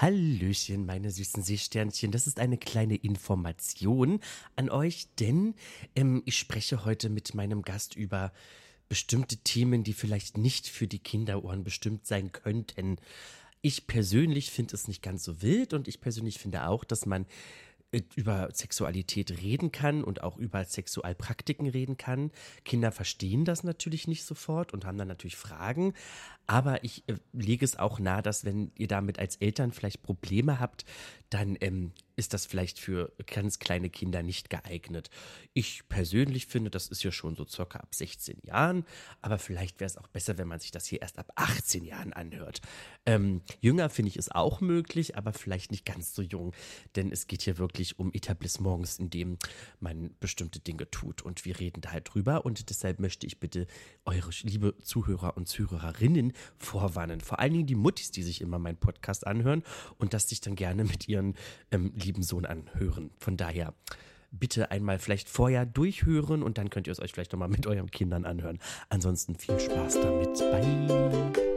Hallöchen, meine süßen Seesternchen. Das ist eine kleine Information an euch, denn ähm, ich spreche heute mit meinem Gast über bestimmte Themen, die vielleicht nicht für die Kinderohren bestimmt sein könnten. Ich persönlich finde es nicht ganz so wild und ich persönlich finde auch, dass man über Sexualität reden kann und auch über Sexualpraktiken reden kann. Kinder verstehen das natürlich nicht sofort und haben dann natürlich Fragen. Aber ich äh, lege es auch nahe, dass wenn ihr damit als Eltern vielleicht Probleme habt, dann ähm, ist das vielleicht für ganz kleine Kinder nicht geeignet. Ich persönlich finde, das ist ja schon so circa ab 16 Jahren, aber vielleicht wäre es auch besser, wenn man sich das hier erst ab 18 Jahren anhört. Ähm, jünger finde ich es auch möglich, aber vielleicht nicht ganz so jung, denn es geht hier wirklich um Etablissements, in dem man bestimmte Dinge tut und wir reden da halt drüber und deshalb möchte ich bitte eure liebe Zuhörer und Zuhörerinnen vorwarnen, vor allen Dingen die Muttis, die sich immer meinen Podcast anhören und das sich dann gerne mit ihren ähm, lieben Sohn anhören. Von daher bitte einmal vielleicht vorher durchhören und dann könnt ihr es euch vielleicht nochmal mit euren Kindern anhören. Ansonsten viel Spaß damit. Bye.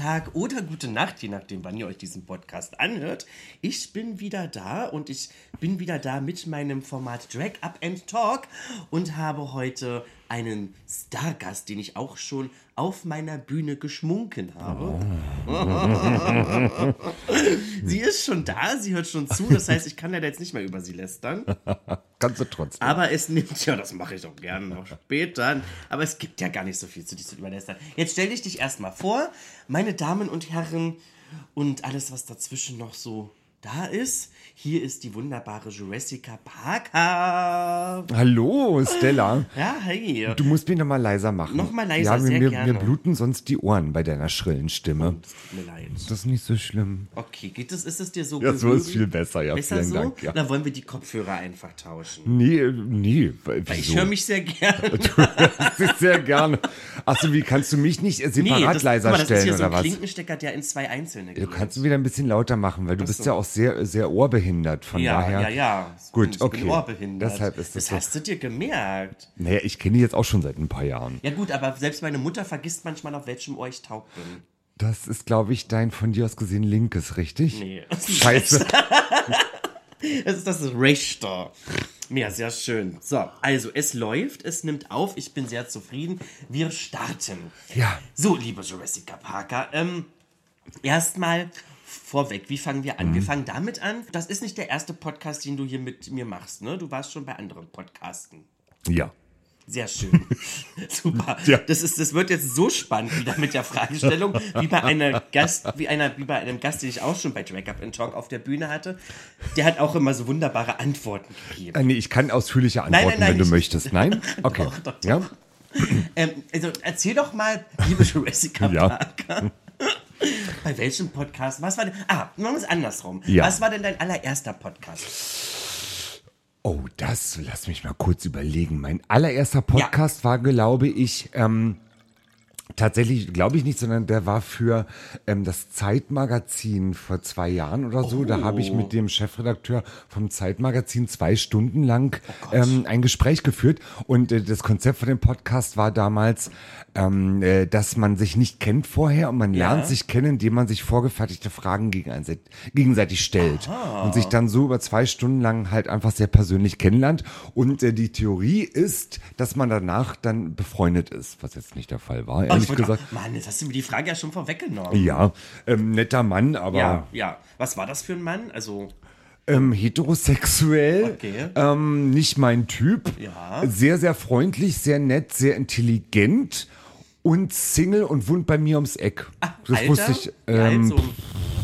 Tag oder gute Nacht, je nachdem, wann ihr euch diesen Podcast anhört. Ich bin wieder da und ich bin wieder da mit meinem Format Drag Up and Talk und habe heute einen Stargast, den ich auch schon auf meiner Bühne geschmunken habe. sie ist schon da, sie hört schon zu, das heißt, ich kann leider jetzt nicht mehr über sie lästern. Kannst du trotzdem. Aber es nimmt, ja, das mache ich auch gerne noch später. Aber es gibt ja gar nicht so viel zu dir zu überlästern. Jetzt stell dich dich erstmal vor, meine Damen und Herren und alles, was dazwischen noch so da ist. Hier ist die wunderbare Jurassica Parker. Hallo, Stella. Ja, hey. Du musst mich noch mal leiser machen. Noch mal leiser, ja, mir, sehr mir, gerne. mir bluten sonst die Ohren bei deiner schrillen Stimme. Das tut mir leid. Das ist nicht so schlimm. Okay, geht es, ist es dir so Ja, so gewöhnt? ist viel besser, ja, Besser vielen so? Dank, ja. Dann wollen wir die Kopfhörer einfach tauschen. Nee, äh, nee. w- Weil ich höre mich sehr gerne. Das ist sehr gerne. Achso, wie kannst du mich nicht äh, separat das, leiser mal, das ist stellen hier so oder ein was? Klinkenstecker, der in zwei einzelne Du geht. kannst du wieder ein bisschen lauter machen, weil du bist so. ja auch sehr, sehr ohrbehindert. Von Ja, daher. ja, ja. Gut, ich okay. Bin ohrbehindert. Deshalb ist das das hast du dir gemerkt. Naja, ich kenne die jetzt auch schon seit ein paar Jahren. Ja gut, aber selbst meine Mutter vergisst manchmal, auf welchem Ohr ich taub bin. Das ist, glaube ich, dein von dir aus gesehen linkes, richtig? Nee. Scheiße. Das ist das Rechter. Ja, sehr schön. So, also es läuft, es nimmt auf, ich bin sehr zufrieden. Wir starten. Ja. So, liebe Jurassica Parker, ähm, erstmal vorweg, wie fangen wir an? Mhm. Wir fangen damit an, das ist nicht der erste Podcast, den du hier mit mir machst, ne? Du warst schon bei anderen Podcasten. Ja. Sehr schön. Super. Ja. Das, ist, das wird jetzt so spannend wieder mit der Fragestellung, wie bei einer Gast, wie einer, wie bei einem Gast, den ich auch schon bei Drag Up and Talk auf der Bühne hatte. Der hat auch immer so wunderbare Antworten gegeben. Äh, nee, ich kann ausführlicher nein, antworten, nein, wenn du ich- möchtest. Nein? Okay. Doch, doch, doch. Ja? Ähm, also erzähl doch mal, liebe Jurassica Ja. Bei welchem Podcast? Was war denn? Ah, machen wir es andersrum. Ja. Was war denn dein allererster Podcast? Oh, das, lass mich mal kurz überlegen. Mein allererster Podcast war, glaube ich, ähm, tatsächlich, glaube ich nicht, sondern der war für ähm, das Zeitmagazin vor zwei Jahren oder so. Da habe ich mit dem Chefredakteur vom Zeitmagazin zwei Stunden lang ähm, ein Gespräch geführt. Und äh, das Konzept von dem Podcast war damals, ähm, äh, dass man sich nicht kennt vorher und man Ja. lernt sich kennen, indem man sich vorgefertigte Fragen gegenseitig, stellt und sich dann so über zwei Stunden lang halt einfach sehr persönlich kennenlernt. Und äh, die Theorie ist, dass man danach dann befreundet ist, was jetzt nicht der Fall war, Oh, ehrlich wollte- gesagt. Mann, jetzt hast du mir die Frage ja schon vorweggenommen. Ja, ähm, netter Mann, aber ja, ja. Was war das für ein Mann? Also, ähm, heterosexuell, Okay. ähm, nicht mein Typ. Ja. Sehr, sehr freundlich, sehr nett, sehr intelligent und Single und wohnt bei mir ums Eck. das Alter? wusste ich. Ähm?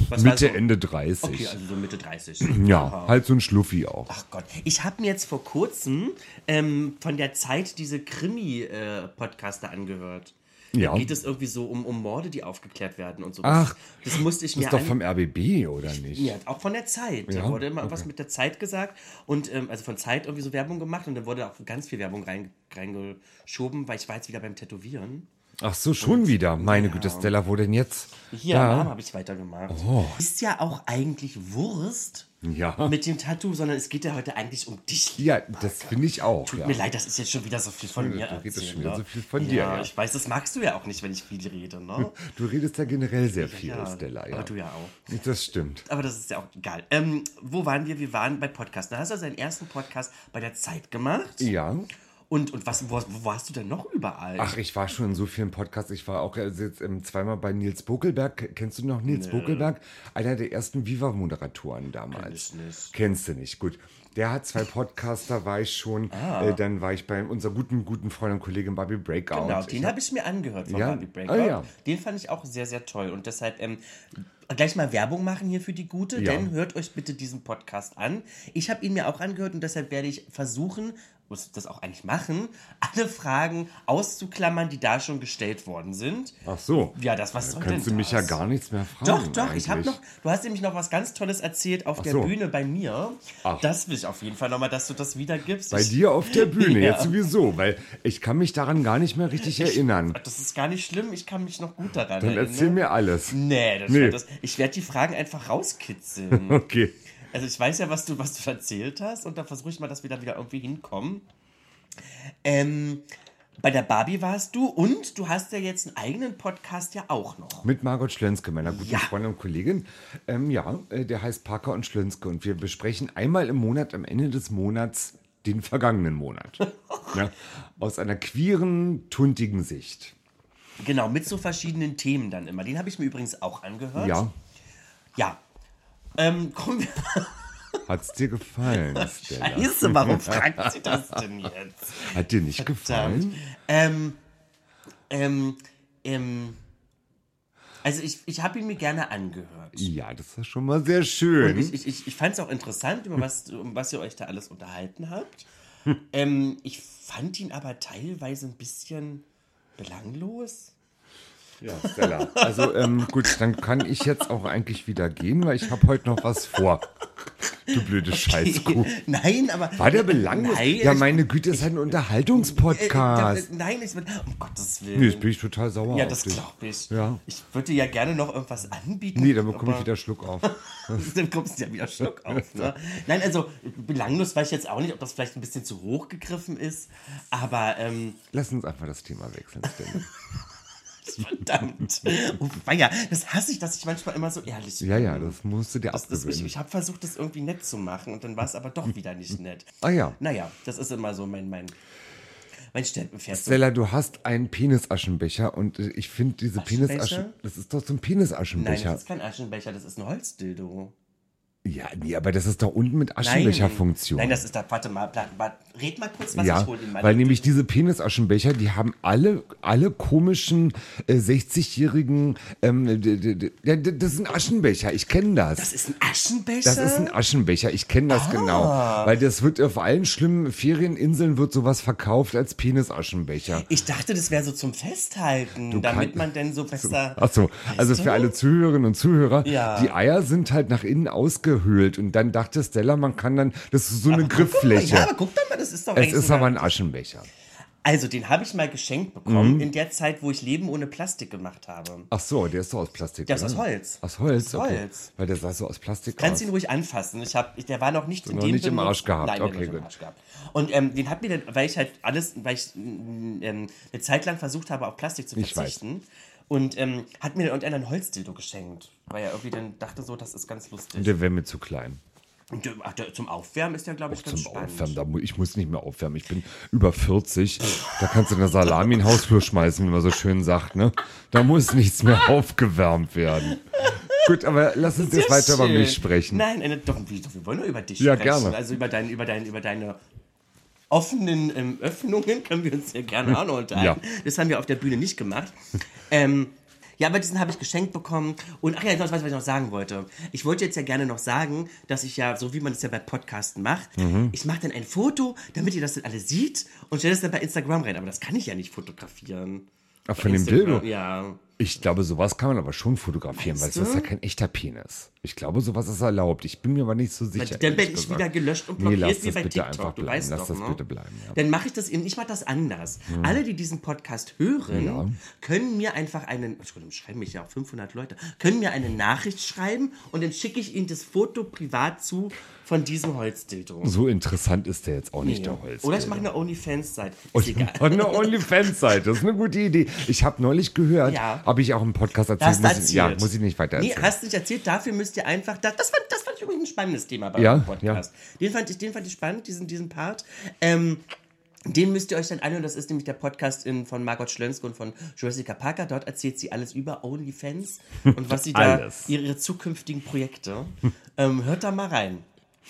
Was Mitte, so- Ende 30. Okay, also so Mitte 30. ja, halt so ein Schluffi auch. Ach Gott, ich habe mir jetzt vor kurzem ähm, von der Zeit diese Krimi-Podcaster angehört. Ja. Da geht es irgendwie so um, um Morde, die aufgeklärt werden und so. Ach, das musste ich Das mir ist doch vom RBB, oder nicht? Ja, auch von der Zeit. Da Ja? wurde immer was mit der Zeit gesagt und ähm, also von Zeit irgendwie so Werbung gemacht und dann wurde auch ganz viel Werbung rein, reingeschoben, weil ich war jetzt wieder beim Tätowieren. Ach so, schon wieder. Meine Güte, Stella, wo denn jetzt? Hier am? Arm habe ich weitergemacht. Oh. Ist ja auch eigentlich Wurst Ja. mit dem Tattoo, sondern es geht ja heute eigentlich um dich. Ja, das finde ich auch. Tut ja. mir leid, das ist jetzt schon wieder so viel von Du mir. redest erzählen, schon wieder ne? so viel von ja, dir, ja. ich weiß, das magst du ja auch nicht, wenn ich viel rede, ne? Du redest ja generell sehr viel, Ja, Stella. Ja. aber du ja auch. Das stimmt. Aber das ist ja auch egal. Ähm, wo waren wir? Wir waren bei Podcast. Da hast du also deinen ersten Podcast bei der Zeit gemacht. Ja. Und, und was, wo, wo warst du denn noch überall? Ach, ich war schon in so vielen Podcasts. Ich war auch jetzt, ähm, zweimal bei Nils Bokelberg. Kennst du noch Nils Bokelberg? Einer der ersten Viva-Moderatoren damals. Kenn ich nicht. Kennst du nicht, gut. Der hat zwei Podcasts, da war ich schon. Ah. Äh, dann war ich bei unserer guten, guten Freundin und Kollegin Bobby Breakout. Genau, den habe ich mir angehört von Ja? Barbie Breakout. Ah, ja. Den fand ich auch sehr, sehr toll. Und deshalb ähm, gleich mal Werbung machen hier für die Gute, Ja. denn hört euch bitte diesen Podcast an. Ich habe ihn mir auch angehört und deshalb werde ich versuchen, muss das auch eigentlich machen, alle Fragen auszuklammern, die da schon gestellt worden sind. Ach so. Ja, das was soll Kannst du denn mich das? ja gar nichts mehr fragen. Doch, doch, ich habe eigentlich. noch, du hast nämlich noch was ganz Tolles erzählt auf der so. Bühne bei mir. Ach. Das will ich auf jeden Fall nochmal, dass du das wiedergibst. Bei ich, dir auf der Bühne, Ja. jetzt sowieso, weil ich kann mich daran gar nicht mehr richtig erinnern. Das ist gar nicht schlimm, ich kann mich noch gut daran Dann erinnern. erzähl mir alles. Nee, das Nee. Wird das, ich werde die Fragen einfach rauskitzeln. Okay. Also ich weiß ja, was du, was du erzählt hast und da versuche ich mal, dass wir da wieder irgendwie hinkommen. Ähm, bei der Barbie warst du und du hast ja jetzt einen eigenen Podcast ja auch noch. Mit Margot Schlönske, meiner guten Ja. Freundin und Kollegin. Ähm, ja, äh, der heißt Parker und Schlönske und wir besprechen einmal im Monat, am Ende des Monats, den vergangenen Monat. ja, aus einer queeren, tuntigen Sicht. Genau, mit so verschiedenen Themen dann immer. Den habe ich mir übrigens auch angehört. Ja, Ja. Ähm, kommen wir. hat's dir gefallen? Scheiße, warum fragt sie das denn jetzt? Hat dir nicht Verdammt. gefallen? Ähm, ähm, ähm, also ich, ich habe ihn mir gerne angehört. Ja, das ist schon mal sehr schön. Ich, ich, ich, ich fand es auch interessant, über was, um was ihr euch da alles unterhalten habt. Hm. Ähm, ich fand ihn aber teilweise ein bisschen belanglos. Ja, Stella. Also ähm, gut, dann kann ich jetzt auch eigentlich wieder gehen, weil ich habe heute noch was vor. Du blöde Scheißkuh. Nein, aber. War der belanglos? Nein, ja, meine Güte, ist halt ein äh, Unterhaltungspodcast. äh, nein, ich bin. Um Gottes Willen. Nee, jetzt bin ich total sauer ja, das glaube ich. Ja. Ich würde dir ja gerne noch irgendwas anbieten. Nee, dann bekomme ich wieder Schluck auf. dann kommst du ja wieder Schock auf. Ne? Nein, also belanglos weiß ich jetzt auch nicht, ob das vielleicht ein bisschen zu hoch gegriffen ist, aber ähm, Lass uns einfach das Thema wechseln, Stella. verdammt. Oh, weia, das hasse ich, dass ich manchmal immer so ehrlich bin. Ja, ja, das musst du dir Das, das, ich abgewöhnen. ich habe versucht, das irgendwie nett zu machen und dann war es aber doch wieder nicht nett. Ah ja. Naja, das ist immer so mein, mein, mein Steckenpferd. Stella, du hast einen Penisaschenbecher und ich finde diese? Penisaschen... Das ist doch so ein Nein, Penisaschenbecher. das ist kein Aschenbecher, das ist ein Holzdildo. Ja, nee, aber das ist doch unten mit Aschenbecherfunktion. Nein, das ist da, warte mal, warte mal, red mal kurz, was ja, ich hole in meine weil nämlich diese Penisaschenbecher, die haben alle, alle komischen äh, 60-jährigen, ähm, ja, das ist ein Aschenbecher, ich kenne das. Das ist ein Aschenbecher? Das ist ein Aschenbecher, ich kenne Ah. das genau. Weil das wird auf allen schlimmen Ferieninseln wird sowas verkauft als Penisaschenbecher. Ich dachte, das wäre so zum Festhalten, damit kann- man denn so besser. Achso, also du? für alle Zuhörerinnen und Zuhörer, Ja. die Eier sind halt nach innen ausgehöhlt und dann dachte Stella, man kann dann, das ist so eine Guck doch mal, Grifffläche. Ja, aber guck doch mal, das ist doch es ist sogar- aber ein Aschenbecher. Also, den habe ich mal geschenkt Mhm. bekommen in der Zeit, wo ich Leben ohne Plastik gemacht habe. Ach so, der ist doch aus Plastik. Der ist oder? aus Holz. Aus Holz, Aus okay. Holz. Weil der sah so aus Plastik Kannst aus. ihn ruhig anfassen. Ich hab, der war noch nicht in noch dem nicht im Arsch gehabt. Nein, Okay, hat nicht im gut. Arsch gehabt. Und ähm, den hat mir dann, weil ich halt alles, weil ich mm, ähm, eine Zeit lang versucht habe, auf Plastik zu Ich verzichten. Und ähm, hat mir dann irgendeiner ein Holzdildo geschenkt. Weil er irgendwie dann dachte so, das ist ganz lustig. Der wäre mir zu klein. Und der, ach, der, zum Aufwärmen ist der, glaube ich, ganz Zum spannend. Aufwärmen, da mu ich muss nicht mehr aufwärmen. Ich bin über 40. Da kannst du eine Salami in den Hausflur schmeißen, wie man so schön sagt. Ne? Da muss nichts mehr aufgewärmt werden. Gut, aber lass uns jetzt weiter über schön. mich sprechen. Nein, eine, doch, wir wir wollen nur über dich Ja, sprechen. gerne. Also über, dein, über, dein, über deine offenen ähm, Öffnungen können wir uns ja gerne auch noch unterhalten. Ja. Das haben wir auf der Bühne nicht gemacht. ähm, Ja, aber diesen habe ich geschenkt bekommen. Und ach ja, das weiß ich, was ich noch sagen wollte. Ich wollte jetzt ja gerne noch sagen, dass ich ja, so wie man das ja bei Podcasten macht, Mhm. ich mache dann ein Foto, damit ihr das dann alle sieht und stelle das dann bei Instagram rein. Aber das kann ich ja nicht fotografieren. Ach, von dem Dildo? Ja. Ich glaube, sowas kann man aber schon fotografieren, Meinst weil das ist ja kein echter Penis. Ich glaube, sowas ist erlaubt. Ich bin mir aber nicht so sicher. Dann bin ehrlich ich wieder gelöscht und Nee, blockiert lass wie das bei bitte TikTok. einfach du bleiben. weißt Lass doch, das ne? bitte bleiben. Ja. Dann mache ich das eben, ich mache das anders. Alle, die diesen Podcast hören, können mir einfach einen, Entschuldigung, schreiben mich ja auch 500 Leute, können mir eine Nachricht schreiben und dann schicke ich ihnen das Foto privat zu von diesem Holzdildo. So interessant ist der jetzt auch nicht, der Holz. Oder ich mache eine OnlyFans-Seite. Ist Und egal. eine OnlyFans-Seite, das ist eine gute Idee. Ich habe neulich gehört, Ja. habe ich auch im Podcast erzählt. Das muss ich, ja, erzählt. muss ich nicht weiter Nee, erzählen. hast du nicht erzählt. Dafür müsst ihr einfach. Das, das, fand, das fand ich übrigens ein spannendes Thema beim Ja, Podcast. Den, fand ich, den fand ich spannend, diesen, diesen Part. Ähm, den müsst ihr euch dann anhören. Das ist nämlich der Podcast in, von Margot Schlönske und von Jessica Parker. Dort erzählt sie alles über OnlyFans und was sie da, ihre zukünftigen Projekte. ähm, hört da mal rein.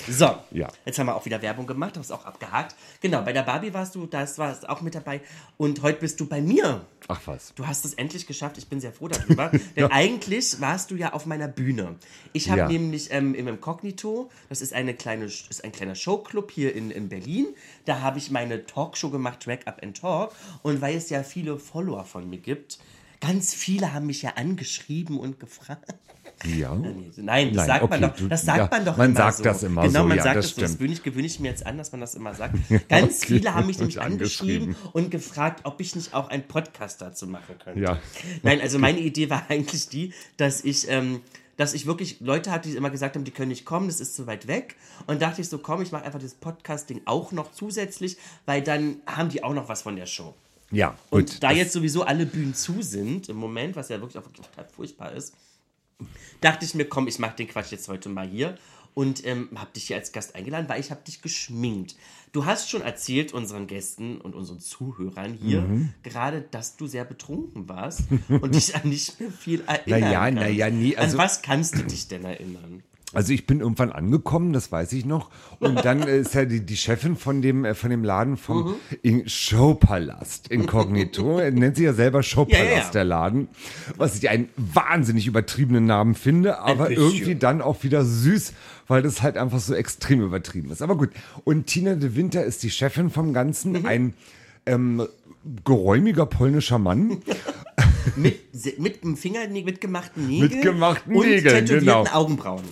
So, Ja. jetzt haben wir auch wieder Werbung gemacht, hast auch abgehakt. Genau, bei der Barbie warst du, da warst du auch mit dabei. Und heute bist du bei mir. Ach was. Du hast es endlich geschafft. Ich bin sehr froh darüber. Denn eigentlich warst du ja auf meiner Bühne. Ich habe Ja. nämlich ähm, im Inkognito, das ist, eine kleine, ist ein kleiner Showclub hier in, in Berlin. Da habe ich meine Talkshow gemacht, Track Up and Talk. Und weil es ja viele Follower von mir gibt, ganz viele haben mich ja angeschrieben und gefragt. Ja. Nein, das Nein, sagt man okay, doch. du- Das sagt ja, man doch man immer sagt so. das immer genau, so, man ja, sagt das das, so. das gewöhne ich, gewöhne ich mir jetzt an, dass man das immer sagt. Ganz Okay. viele haben mich nämlich Angeschrieben. angeschrieben und gefragt, ob ich nicht auch einen Podcast dazu machen könnte. Ja. Nein, also meine Idee war eigentlich die, dass ich, ähm, dass ich wirklich Leute hatte, die immer gesagt haben, die können nicht kommen, das ist zu weit weg. Und dachte ich so, komm, ich mache einfach das Podcasting auch noch zusätzlich, weil dann haben die auch noch was von der Show. Ja, Und gut. da das- jetzt sowieso alle Bühnen zu sind im Moment, was ja wirklich auch total furchtbar ist, dachte ich mir, komm, ich mache den Quatsch jetzt heute mal hier und ähm, habe dich hier als Gast eingeladen, weil ich habe dich geschminkt. Du hast schon erzählt unseren Gästen und unseren Zuhörern hier Mhm. gerade, dass du sehr betrunken warst und dich an nicht mehr viel erinnern Na ja, kannst. na ja, nee, also- An was kannst du dich denn erinnern? Also ich bin irgendwann angekommen, das weiß ich noch. Und dann äh, ist ja die, die Chefin von dem, äh, von dem Laden vom Mhm. Showpalast Inkognito. Er nennt sich ja selber Showpalast, Ja, ja, der Laden. Was ich einen wahnsinnig übertriebenen Namen finde, aber irgendwie dann auch wieder süß, weil das halt einfach so extrem übertrieben ist. Aber gut. Und Tina de Winter ist die Chefin vom Ganzen. Mhm. Ein ähm, geräumiger polnischer Mann. Mit, mit dem Finger, mit gemachten Nägeln Mit gemachten und Nägeln, tätowierten genau. Augenbrauen.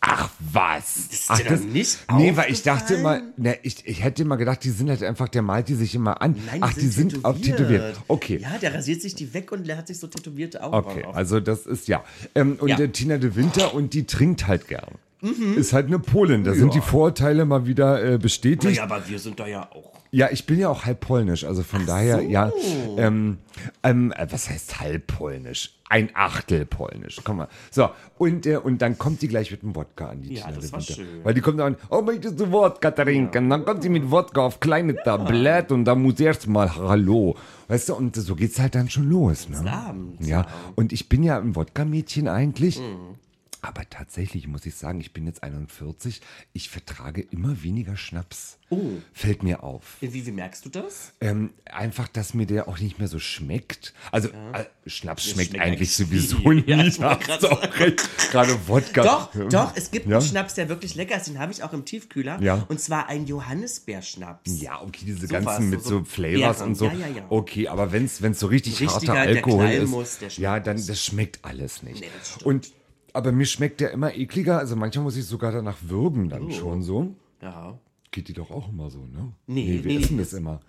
Ach was? ist Ach, doch nicht Nee, weil ich dachte immer, ne, ich, ich hätte immer gedacht, die sind halt einfach, der malt die sich immer an. Nein, Ach, die sind auch tätowiert. Okay. Ja, der rasiert sich die weg und der hat sich so tätowierte Augenbrauen Okay, auf. also das ist ja. Ähm, und Ja. Äh, Tina de Winter und die trinkt halt gern. Ist halt eine Polin. Da sind die Vorurteile mal wieder äh, bestätigt. Naja, aber wir sind da ja auch. Ja, ich bin ja auch halb polnisch, also von daher, ja. Ähm, ähm, äh, was heißt halb polnisch? Ein Achtel polnisch. Komm mal. So, und, äh, und dann kommt die gleich mit dem Wodka an, die Ja, Tina das war schön. Weil die kommt dann, oh, möchtest du Wodka trinken? Dann kommt sie mit Wodka auf kleine Tablett und dann muss erst mal Hallo. Weißt du, und so geht's halt dann schon los. Ne? Abends, Ja, ja. und ich bin ja ein Wodka-Mädchen eigentlich. Mhm. Aber tatsächlich muss ich sagen, ich bin jetzt 41. Ich vertrage immer weniger Schnaps. Oh. Fällt mir auf. Wie, wie merkst du das? Ähm, einfach, dass mir der auch nicht mehr so schmeckt. Also, äh, Schnaps schmeckt, schmeckt eigentlich sowieso viel. Ja, auch recht. Gerade Wodka. Doch, doch, es gibt ja? einen Schnaps, der wirklich lecker ist. Den habe ich auch im Tiefkühler. Ja. Und zwar ein Johannisbeerschnaps. Ja, okay, diese So ganzen mit so- so Flavors und so. Ja, ja, ja. Okay, aber wenn es so richtig Richtiger, harter Alkohol ist, muss, ja, dann das schmeckt alles nicht. Nee, das und aber mir schmeckt der immer ekliger. Also manchmal muss ich sogar danach würgen Oh. dann schon so. Ja. Geht die doch auch immer so, ne? Nee, wir nee, essen nee, das immer.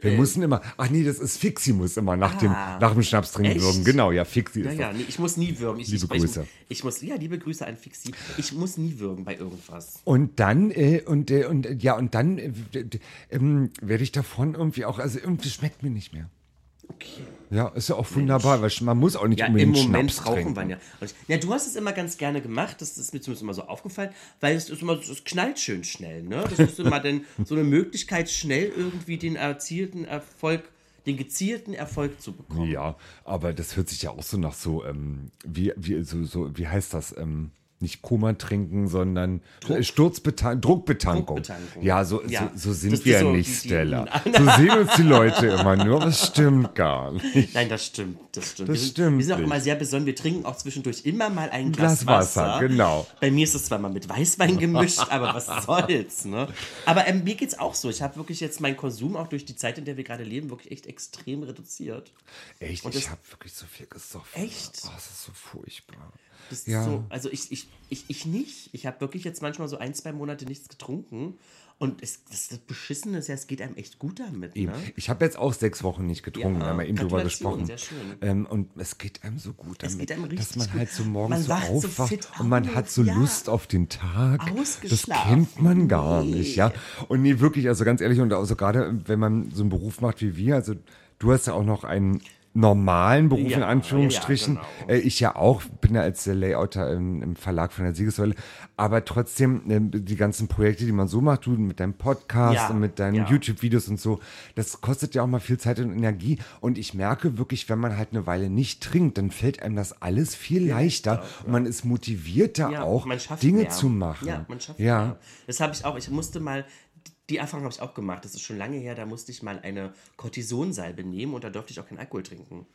Wir müssen immer, ach nee, das ist Fixi muss immer nach, dem, Ah. nach dem Schnaps trinken würgen. Genau, ja, Fixi Ja, ist ja, nee, ich muss nie würgen. Ich, Liebe ich, Grüße. Ich, ich muss, ja, liebe Grüße an Fixi. Ich muss nie würgen bei irgendwas. Und dann, äh, und, äh, und äh, ja, und dann äh, ähm, werde ich davon irgendwie auch, also irgendwie schmeckt mir nicht mehr. Okay. Ja, ist ja auch wunderbar, weil man muss auch nicht Ja, im unbedingt Moment Schnaps brauchen trinken. wir ja. Ja, du hast es immer ganz gerne gemacht, das ist mir zumindest immer so aufgefallen, weil es ist immer, es knallt schön schnell, ne? Das ist immer dann so eine Möglichkeit, schnell irgendwie den erzielten Erfolg, den gezielten Erfolg zu bekommen. Ja, aber das hört sich ja auch so nach so, ähm, wie, wie, so, so, wie heißt das? Ähm, nicht Koma trinken, sondern Sturzbetan Druckbetankung. Druckbetankung. Ja, so, Ja. so, so sind Das wir so nicht, die- die- Stella. So sehen uns die Leute immer nur, aber es stimmt gar nicht. Nein, das stimmt, das stimmt. Das wir, sind, stimmt wir sind auch nicht. immer sehr besonnen. Wir trinken auch zwischendurch immer mal ein Glas Glas, Wasser, genau. Bei mir ist es zwar mal mit Weißwein gemischt, aber was soll's, ne? Aber ähm, mir geht's auch so. Ich habe wirklich jetzt meinen Konsum auch durch die Zeit, in der wir gerade leben, wirklich echt extrem reduziert. Echt, Und ich das- habe wirklich so viel gesoffen. Echt? Oh, das ist so furchtbar. Das ist Ja. so, also ich, ich, ich, ich nicht. Ich habe wirklich jetzt manchmal so ein, zwei Monate nichts getrunken. Und es, das, das Beschissene ist ja, es geht einem echt gut damit. Ne? Ich habe jetzt auch sechs Wochen nicht getrunken, Ja, haben wir eben drüber gesprochen. sehr schön. Ähm, und es geht einem so gut Es damit, geht einem richtig dass man gut. halt so morgens so wacht so aufwacht fit und man auf, hat so ja. Lust auf den Tag. Das kennt man gar Nee. nicht, ja. Und nee, wirklich, also ganz ehrlich, und also gerade wenn man so einen Beruf macht wie wir, also du hast ja auch noch einen normalen Beruf Ja, in Anführungsstrichen. ja, genau. Äh, ich ja auch, bin ja als Layouter im, im Verlag von der Siegessäule. Aber trotzdem, äh, die ganzen Projekte, die man so macht, du mit deinem Podcast Ja, und mit deinen. YouTube-Videos und so, das kostet ja auch mal viel Zeit und Energie. Und ich merke wirklich, wenn man halt eine Weile nicht trinkt, dann fällt einem das alles viel leichter und man ist motivierter auch, Dinge mehr. zu machen. Ja, man schafft ja. mehr. Das habe ich auch. Ich musste mal, die Erfahrung habe ich auch gemacht. Das ist schon lange her. Da musste ich mal eine Cortisonsalbe nehmen und da durfte ich auch keinen Alkohol trinken.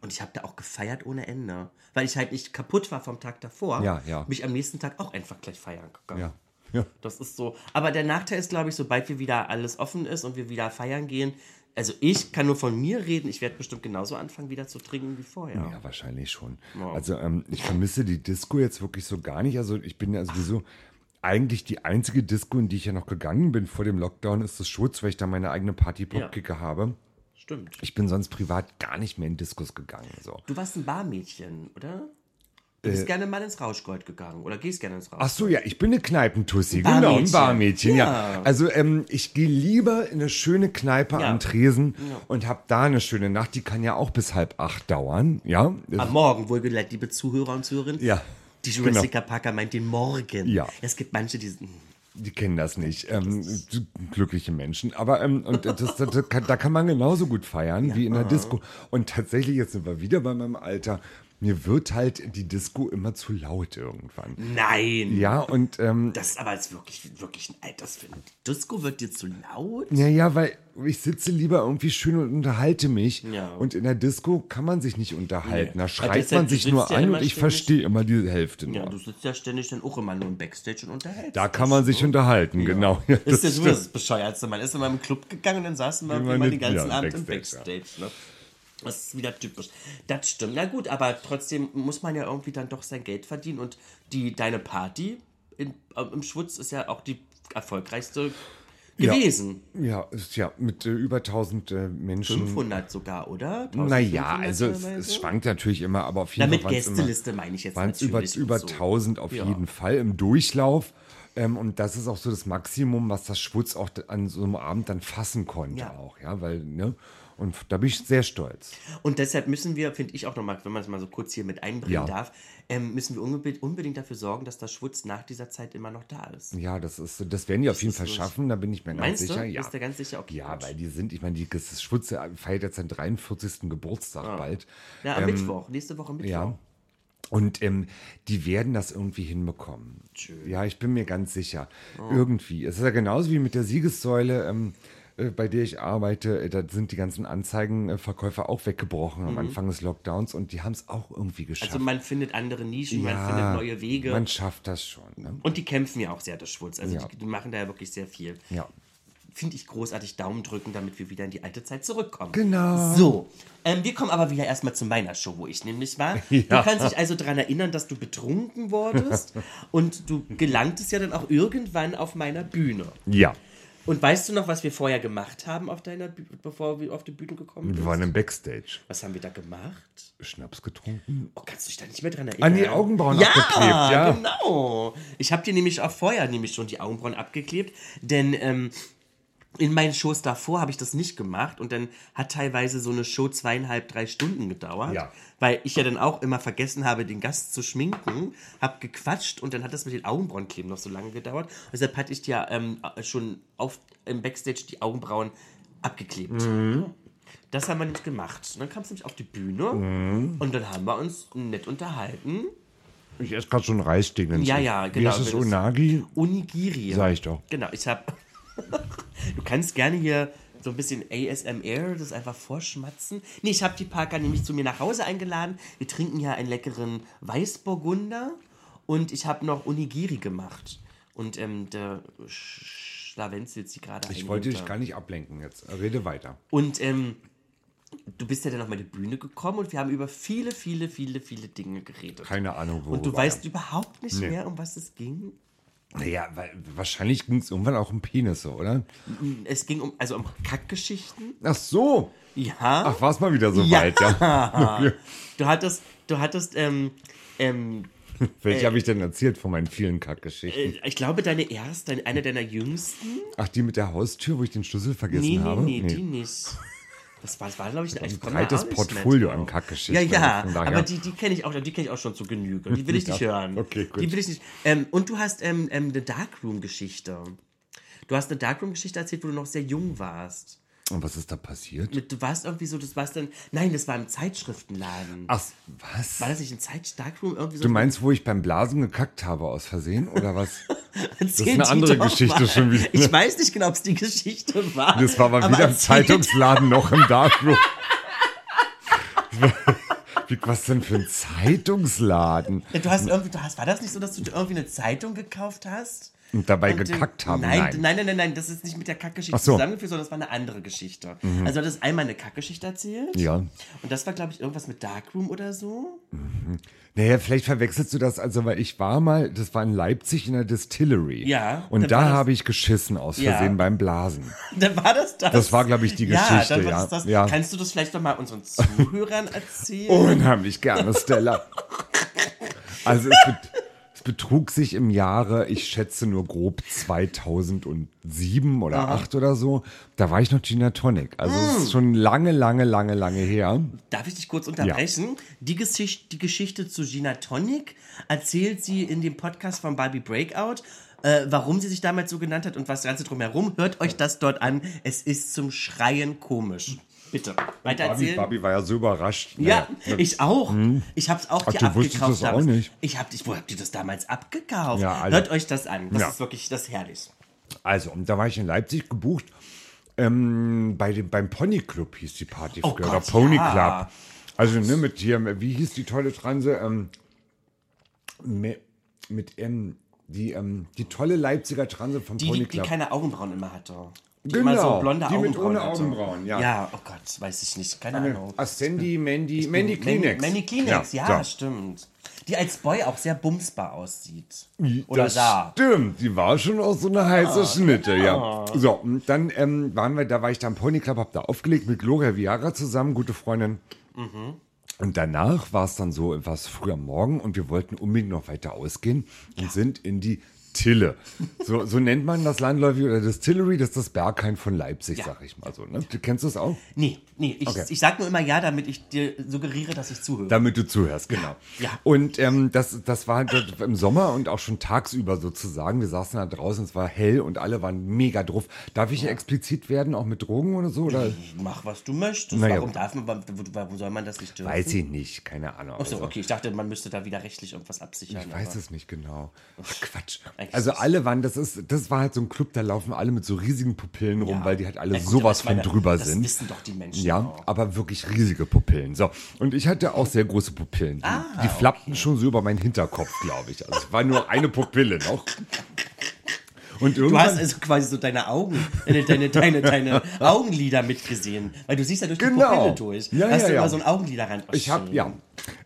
Und ich habe da auch gefeiert ohne Ende. Weil ich halt nicht kaputt war vom Tag davor. Ja, ja. Mich am nächsten Tag auch einfach gleich feiern gegangen. Ja. Ja. Das ist so. Aber der Nachteil ist, glaube ich, sobald wir wieder alles offen ist und wir wieder feiern gehen, also ich kann nur von mir reden, ich werde bestimmt genauso anfangen, wieder zu trinken wie vorher. Ja, wahrscheinlich schon. Also ähm, ich vermisse die Disco jetzt wirklich so gar nicht. Also ich bin ja sowieso eigentlich die einzige Disco, in die ich ja noch gegangen bin vor dem Lockdown, ist das Schutz, weil ich da meine eigene Party-Popkicker habe. Stimmt. Ich bin sonst privat gar nicht mehr in Diskos gegangen. So. Du warst ein Barmädchen, oder? Du bist gerne mal ins Rauschgold gegangen oder gehst gerne ins Rauschgold. Ach so, ja, ich bin eine Kneipentussi, Barmädchen. genau, ein Barmädchen, ja. Ja. Also ähm, ich gehe lieber in eine schöne Kneipe Ja. am Tresen und habe da eine schöne Nacht. Die kann ja auch bis halb acht dauern, ja. Am Morgen, wohlgeleitet, liebe Zuhörer und Zuhörerinnen. Ja, Die genau. Jurassica Parker meint den Morgen. Ja. Es gibt manche, die. Die kennen das nicht. Ähm, glückliche Menschen. Aber ähm, und das, das, das kann, da kann man genauso gut feiern wie in der Disco. Und tatsächlich, jetzt sind wir wieder bei meinem Alter. Mir wird halt die Disco immer zu laut irgendwann. Nein! Ja, und ähm, Das ist aber jetzt wirklich, wirklich ein Altersfilm. Die Disco wird dir zu laut? ja, ja, weil ich sitze lieber irgendwie schön und unterhalte mich. Ja. Und in der Disco kann man sich nicht unterhalten. Da schreit man sich nur ja an und ich verstehe immer die Hälfte nur. Ja, du sitzt ja ständig dann auch immer nur im Backstage und unterhältst. da kann man sich ne? unterhalten, genau. Ja, Das ist ja so stimmt. das Bescheuertste. Man ist immer im Club gegangen und dann saßen wir Immer den ganzen ja, Abend im Backstage, Backstage. Ne? Das ist wieder typisch. Das stimmt. Na gut, aber trotzdem muss man ja irgendwie dann doch sein Geld verdienen. Und die, deine Party in, äh, im Schwutz ist ja auch die erfolgreichste gewesen. Ja, ist ja mit äh, über 1000 äh, Menschen. 500 sogar, oder? Naja, 1500 also es, es schwankt natürlich immer, aber auf jeden Damit Fall waren's Gästeliste meine ich jetzt waren es über, natürlich über und so. 1000 auf Ja. jeden Fall im Durchlauf. Ähm, und das ist auch so das Maximum, was das Schwutz auch an so einem Abend dann fassen konnte Ja. auch, ja, weil, ne? Und da bin ich sehr stolz. Und deshalb müssen wir, finde ich auch nochmal, wenn man es mal so kurz hier mit einbringen Ja. darf, ähm, müssen wir unbedingt, unbedingt dafür sorgen, dass das Schwutz nach dieser Zeit immer noch da ist. Ja, das ist, das werden die auf jeden Fall so- schaffen, da bin ich mir ganz Meinst sicher. du? Ja. Bist du ganz sicher? Okay, ja, gut. weil die sind, ich meine, die, das Schwutz feiert jetzt seinen 43. Geburtstag bald. Ja, am Mittwoch, nächste Woche Mittwoch. Ähm, Ja. Und ähm, die werden das irgendwie hinbekommen. Ja, ich bin mir ganz sicher. Oh. Irgendwie. Es ist ja genauso wie mit der Siegessäule, ähm, äh, bei der ich arbeite. Äh, Da sind die ganzen Anzeigenverkäufer auch weggebrochen am Anfang des Lockdowns und die haben es auch irgendwie geschafft. Mhm. Also man findet andere Nischen, man findet neue Wege. Man schafft das schon. Ne? und die kämpfen ja auch sehr, das Schwutz. Also Ja. die, die machen da ja wirklich sehr viel. Ja. Finde ich großartig Daumen drücken, damit wir wieder in die alte Zeit zurückkommen. Genau. So, ähm, wir kommen aber wieder erstmal zu meiner Show, wo ich nämlich war. Du kannst dich also daran erinnern, dass du betrunken wurdest und du gelangtest ja dann auch irgendwann auf meiner Bühne. Ja. Und weißt du noch, was wir vorher gemacht haben, auf deiner Bü bevor wir auf die Bühne gekommen Wir sind? waren im Backstage. Was haben wir da gemacht? Schnaps getrunken. Oh, kannst du dich da nicht mehr dran erinnern? An die Augenbrauen ja, abgeklebt, ja. genau. Ich habe dir nämlich auch vorher nämlich schon die Augenbrauen abgeklebt, denn ähm, in meinen Shows davor habe ich das nicht gemacht und dann hat teilweise so eine Show zweieinhalb, drei Stunden gedauert, Ja. weil ich ja dann auch immer vergessen habe, den Gast zu schminken, habe gequatscht und dann hat das mit den Augenbrauenkleben noch so lange gedauert. Und deshalb hatte ich dir ähm, schon auf, im Backstage die Augenbrauen abgeklebt. Das haben wir nämlich gemacht. Und dann kamst du nämlich auf die Bühne und dann haben wir uns nett unterhalten. Ich esse gerade schon Reisdingens. Ja, ja, Wie genau. heißt das? Das- Unagi? Onigiri. Sag ich doch. Genau, ich habe. Du kannst gerne hier so ein bisschen ASMR, das einfach vorschmatzen. Nee, ich habe die Parker nämlich zu mir nach Hause eingeladen. Wir trinken hier einen leckeren Weißburgunder und ich habe noch Onigiri gemacht. Und ähm, der schlawenzelt sie gerade Ich wollte dich gar nicht ablenken jetzt. Rede weiter. Und ähm, du bist ja dann auf meine Bühne gekommen und wir haben über viele, viele, viele, viele Dinge geredet. Keine Ahnung, worüber. und du weißt überhaupt nicht Nee. mehr, um was es ging? Naja, weil, wahrscheinlich ging es irgendwann auch um Penisse, oder? Es ging um, also um Kackgeschichten. Ach so. Ja. Ach, war es mal wieder so Ja. weit, ja. Du hattest, du hattest, ähm, ähm, Welche habe ich denn erzählt von meinen vielen Kackgeschichten? äh, ich glaube, deine erste, eine deiner jüngsten. Ach, die mit der Haustür, wo ich den Schlüssel vergessen Nee, nee, habe? nee, die nicht. Das war, das war glaube ich, ein ein breites Portfolio an Kackgeschichten, Ja, also ja, daher- aber die, die kenne ich auch, die kenne ich auch schon zu Genüge. Die will ich nicht hören. okay, gut. Die will ich nicht. Ähm, und du hast ähm, ähm, eine Darkroom-Geschichte. Du hast eine Darkroom-Geschichte erzählt, wo du noch sehr jung warst. Und was ist da passiert? Mit, du warst irgendwie so, das warst dann, nein, das war im Zeitschriftenladen. Ach, was? War das nicht ein Zeit Darkroom irgendwie so? Du meinst, wo ich beim Blasen gekackt habe aus Versehen, oder was? Erzähl eine die andere Geschichte mal. schon wieder. Ich weiß nicht genau, ob es die Geschichte war. Das war aber, wieder im Zeitungsladen noch im Darkroom. Wie, was denn für ein Zeitungsladen? Du hast irgendwie, du hast, war das nicht so, dass du dir irgendwie eine Zeitung gekauft hast? Und dabei Und, äh, gekackt haben? Nein, Nein. nein, nein, nein, nein, das ist nicht mit der Kackgeschichte so. Mhm. zusammengeführt, sondern das war eine andere Geschichte. Also du hattest einmal eine Kackgeschichte erzählt. Ja. Und das war, glaube ich, irgendwas mit Darkroom oder so. Naja, vielleicht verwechselst du das, also weil ich war mal, das war in Leipzig in der Distillery. Ja, Und da habe ich geschissen aus Ja. Versehen beim Blasen. Dann war das das. Das war, glaube ich, die Geschichte, dann war ja. das das. Ja. Kannst du das vielleicht noch mal unseren Zuhörern erzählen? Unheimlich gerne, Stella. Also es, es betrug sich im Jahre, ich schätze nur grob 2007 oder 2008 oder so. Da war ich noch Gina Tonic. Also es Mm. ist schon lange, lange, lange, lange her. Darf ich dich kurz unterbrechen? Die, Geschichte, die Geschichte zu Gina Tonic erzählt sie in dem Podcast von Barbie Breakout. Äh, warum sie sich damals so genannt hat und was Ganze drumherum. Hört euch das dort an. Es ist zum Schreien komisch. Bitte, weiter erzählen. Barbie war ja so überrascht. Ja, Naja, ich auch. Ich hab's auch Ach, wusstest abgekauft. das auch nicht? Ich hab, ich, wo habt ihr das damals abgekauft? Ja, Alter. Hört euch das an. Das Ja. ist wirklich, das herrlich. Also, und da war ich in Leipzig gebucht. Ähm, bei dem, beim Pony Club hieß die Party Oh früher. Gott, oder Pony ja. Club. Also, ne, mit hier, wie hieß die tolle Transe? Ähm, mit, ähm, die, ähm, die tolle Leipziger Transe vom Die, Pony die, die Club. keine Augenbrauen immer hatte. Die Genau, immer so blonde die mit ohne. Augenbrauen, ja. Ja, oh Gott, weiß ich nicht. Keine Ahnung. Ascendi, Mandy, Mandy Kleenex. Mandy Kleenex, ja, so. stimmt. Die als Boy auch sehr bumsbar aussieht. Oder das sah. Stimmt, die war schon auch so eine heiße Schnitte, ja. So, und dann ähm, waren wir, da war ich da am Pony Club, hab da aufgelegt mit Gloria Viara zusammen, gute Freundin. Und danach war es dann so, es früh am Morgen und wir wollten unbedingt noch weiter ausgehen und sind in die Tille. So, so nennt man das landläufig oder Distillery, das ist das Berghain von Leipzig, Ja. sag ich mal so. Ne? Du kennst das auch? Nee, nee, ich, Okay. ich sag nur immer ja, damit ich dir suggeriere, dass ich zuhöre. Damit du zuhörst, genau. Ja. Und ähm, das, das war halt im Sommer und auch schon tagsüber sozusagen. Wir saßen da draußen, es war hell und alle waren mega drauf. Darf ich hier explizit werden, auch mit Drogen oder so? Oder? Mach, was du möchtest. Naja. Warum darf man, warum- soll man das nicht dürfen? Weiß ich nicht, keine Ahnung. Ach so, Also, okay, ich dachte, man müsste da wieder rechtlich irgendwas absichern. Ich weiß es nicht genau. Ach, Quatsch. Eigentlich Also alle waren, das ist, das war halt so ein Club, da laufen alle mit so riesigen Pupillen rum, Ja. weil die halt alle Ja, gut, sowas meine, von drüber das sind. wissen doch die Menschen Ja, auch. aber wirklich riesige Pupillen. So. Und ich hatte auch sehr große Pupillen. Die, Ah, die flappten schon so über meinen Hinterkopf, glaube ich. Also es war nur eine Pupille noch. Und Du hast also quasi so deine Augen, deine, deine, deine, deine Augenlider mitgesehen. Weil du siehst ja durch die Genau. Pupille durch. Ja, hast ja, du ja. immer so ein Augenliderrand. Oh, ich habe ja,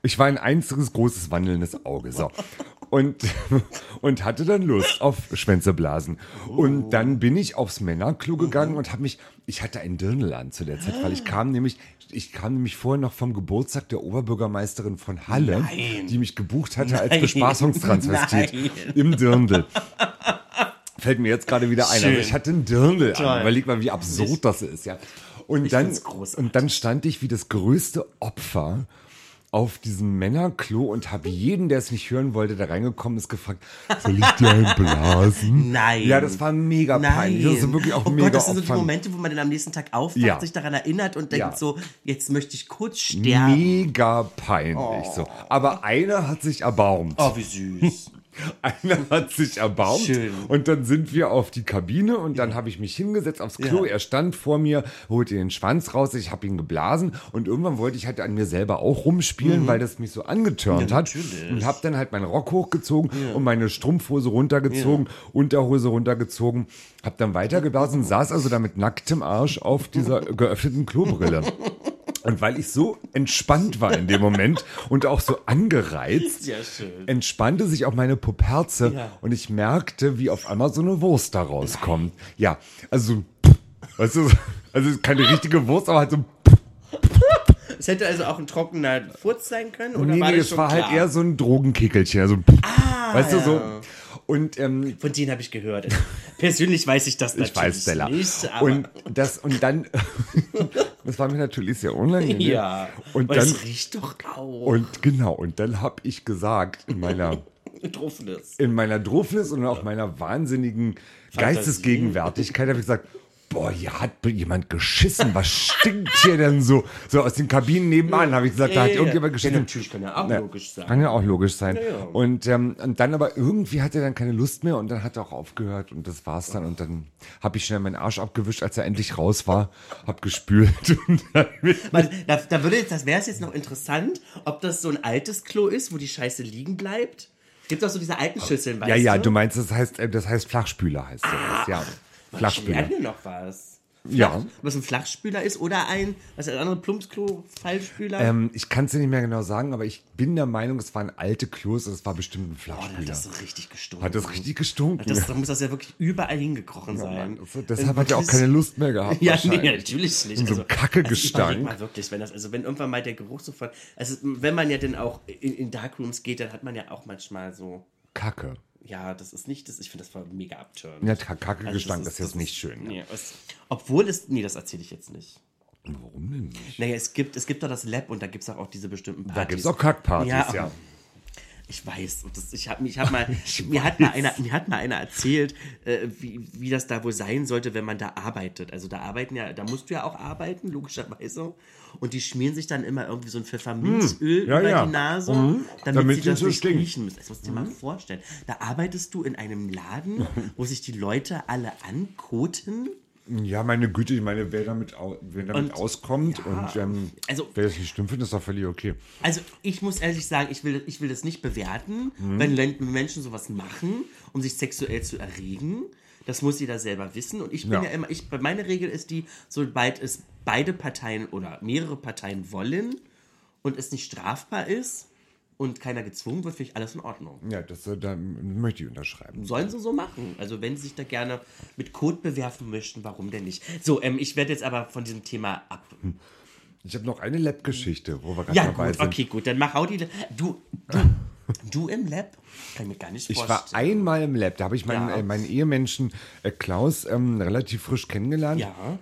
ich war ein einziges großes wandelndes Auge. So. Und, und hatte dann Lust auf Schwänzeblasen. Und dann bin ich aufs Männerklo gegangen und habe mich, ich hatte ein Dirndl an zu der Zeit, weil ich kam nämlich, ich kam nämlich vorher noch vom Geburtstag der Oberbürgermeisterin von Halle, Nein. die mich gebucht hatte als Nein. Bespaßungstransvestit Nein. im Dirndl. Fällt mir jetzt gerade wieder ein. Also Schön. ich hatte ein Dirndl Toll. an. Überleg mal, wie absurd das ist, ja. Und Ich dann, und dann stand ich wie das größte Opfer auf diesem Männerklo und habe jeden, der es nicht hören wollte, der reingekommen ist, gefragt, soll ich dir einen blasen? Nein. Ja, das war mega peinlich. Das ist wirklich auch oh mega Gott, das sind so die. Momente, wo man dann am nächsten Tag aufwacht, Ja. sich daran erinnert und denkt Ja. so, jetzt möchte ich kurz sterben. Mega peinlich. So. Aber einer hat sich erbarmt. Oh, wie süß. Einer hat sich erbarmt Schön. und dann sind wir auf die Kabine und dann habe ich mich hingesetzt aufs Klo. Ja. Er stand vor mir, holte den Schwanz raus, ich habe ihn geblasen und irgendwann wollte ich halt an mir selber auch rumspielen, weil das mich so angetörnt Ja, hat und habe dann halt meinen Rock hochgezogen und meine Strumpfhose runtergezogen, Unterhose runtergezogen, habe dann weitergeblasen, saß also da mit nacktem Arsch auf dieser geöffneten Klobrille. Und weil ich so entspannt war in dem Moment und auch so angereizt, Ja, entspannte sich auch meine Puperze Ja. und ich merkte, wie auf einmal so eine Wurst da rauskommt. Ja, also, weißt du, also keine richtige Wurst, aber halt so, Es hätte also auch ein trockener Furz sein können, oder nee, war nee, es war klar? halt eher so ein Drogenkickelchen, also, weißt du, so. Und ähm, Von denen habe ich gehört. Persönlich weiß ich das ich natürlich weiß, Stella. nicht, aber und das und dann, das war mir natürlich sehr unangenehm. ja. Und dann es riecht doch auch. und genau und dann habe ich gesagt in meiner Truffenes. in meiner Druffnis und auch meiner wahnsinnigen Geistesgegenwärtigkeit habe ich gesagt, boah, hier hat jemand geschissen. Was stinkt hier denn so? So aus den Kabinen nebenan habe ich gesagt, da hat Ja, irgendjemand ja, geschissen. natürlich kann ja auch Ja, logisch sein. Kann ja auch logisch sein. ja. Und, ähm, und dann aber irgendwie hatte er dann keine Lust mehr und dann hat er auch aufgehört und das war's dann. Und dann habe ich schnell meinen Arsch abgewischt, als er endlich raus war, hab gespült Weil, da, da würde jetzt, das wäre es jetzt noch interessant, ob das so ein altes Klo ist, wo die Scheiße liegen bleibt. Es gibt auch so diese alten Schüsseln, weißt Ja, ja, du? du meinst, das heißt, äh, das heißt Flachspüler heißt sowas, ja. Ich Flachspüler. lerne noch was. Ja. Es ein Flachspüler ist oder ein, was ist das andere, Plumpsklo, Fallspüler? Ähm, ich kann es dir nicht mehr genau sagen, aber ich bin der Meinung, es waren alte Klos, es war bestimmt ein oh, da hat Flachspüler. das so richtig gestunken. Hat das richtig gestunken? Das, da muss das ja wirklich überall hingekrochen sein. Also, deshalb hat er auch keine Lust mehr gehabt. Ja, nee, natürlich nicht. Und so ein Kacke-Gestank. Also, überleg mal wirklich, wenn das, also wenn irgendwann mal der Geruch so von, also wenn man ja dann auch in, in Darkrooms geht, dann hat man ja auch manchmal so, Kacke. Ja, das ist nicht, das, ich finde das voll mega abturned. Ja, Kacke-Gestank Also das ist jetzt nicht schön. ne? Nee, es, obwohl es, nee, das erzähle ich jetzt nicht. Warum denn nicht? Naja, es gibt, es gibt doch das Lab und da gibt es auch, auch diese bestimmten Partys. Da gibt es auch Kackpartys, ja. Ja, Ich weiß, und das, ich habe ich hab mal, mir hat mal einer, mir hat mal einer erzählt, äh, wie, wie das da wohl sein sollte, wenn man da arbeitet. Also da arbeiten ja, da musst du ja auch arbeiten, logischerweise. Und die schmieren sich dann immer irgendwie so ein Pfefferminzöl Hm, ja, über ja. die Nase, Mhm. damit, Damit sie das so nicht stinken. riechen müssen. Das musst du dir mal vorstellen. Da arbeitest du in einem Laden, wo sich die Leute alle ankoten. Ja, meine Güte, ich meine, wer damit, wer damit Und- auskommt ja, und ähm, also- wer das nicht stimmt findet, ist doch völlig okay. Also ich muss ehrlich sagen, ich will, ich will das nicht bewerten, Mhm. wenn Menschen sowas machen, um sich sexuell zu erregen. Das muss jeder selber wissen. Und ich bin Ja. ja, immer, ich, meine Regel ist die, sobald es beide Parteien oder mehrere Parteien wollen und es nicht strafbar ist und keiner gezwungen wird, finde ich alles in Ordnung. Ja, das äh, da möchte ich unterschreiben. Sollen sie so machen. Also wenn sie sich da gerne mit Code bewerfen möchten, warum denn nicht? So, ähm, ich werde jetzt aber von diesem Thema ab. Ich habe noch eine Lab-Geschichte, wo wir gerade Ja, dabei gut, sind. okay, gut. Dann mach hau die. Du, du, du im Lab? Kann ich mir gar nicht Ich vorstellen. war einmal im Lab, da habe ich meinen, Ja. äh, meinen Ehemenschen äh, Klaus ähm, relativ frisch kennengelernt. Ja.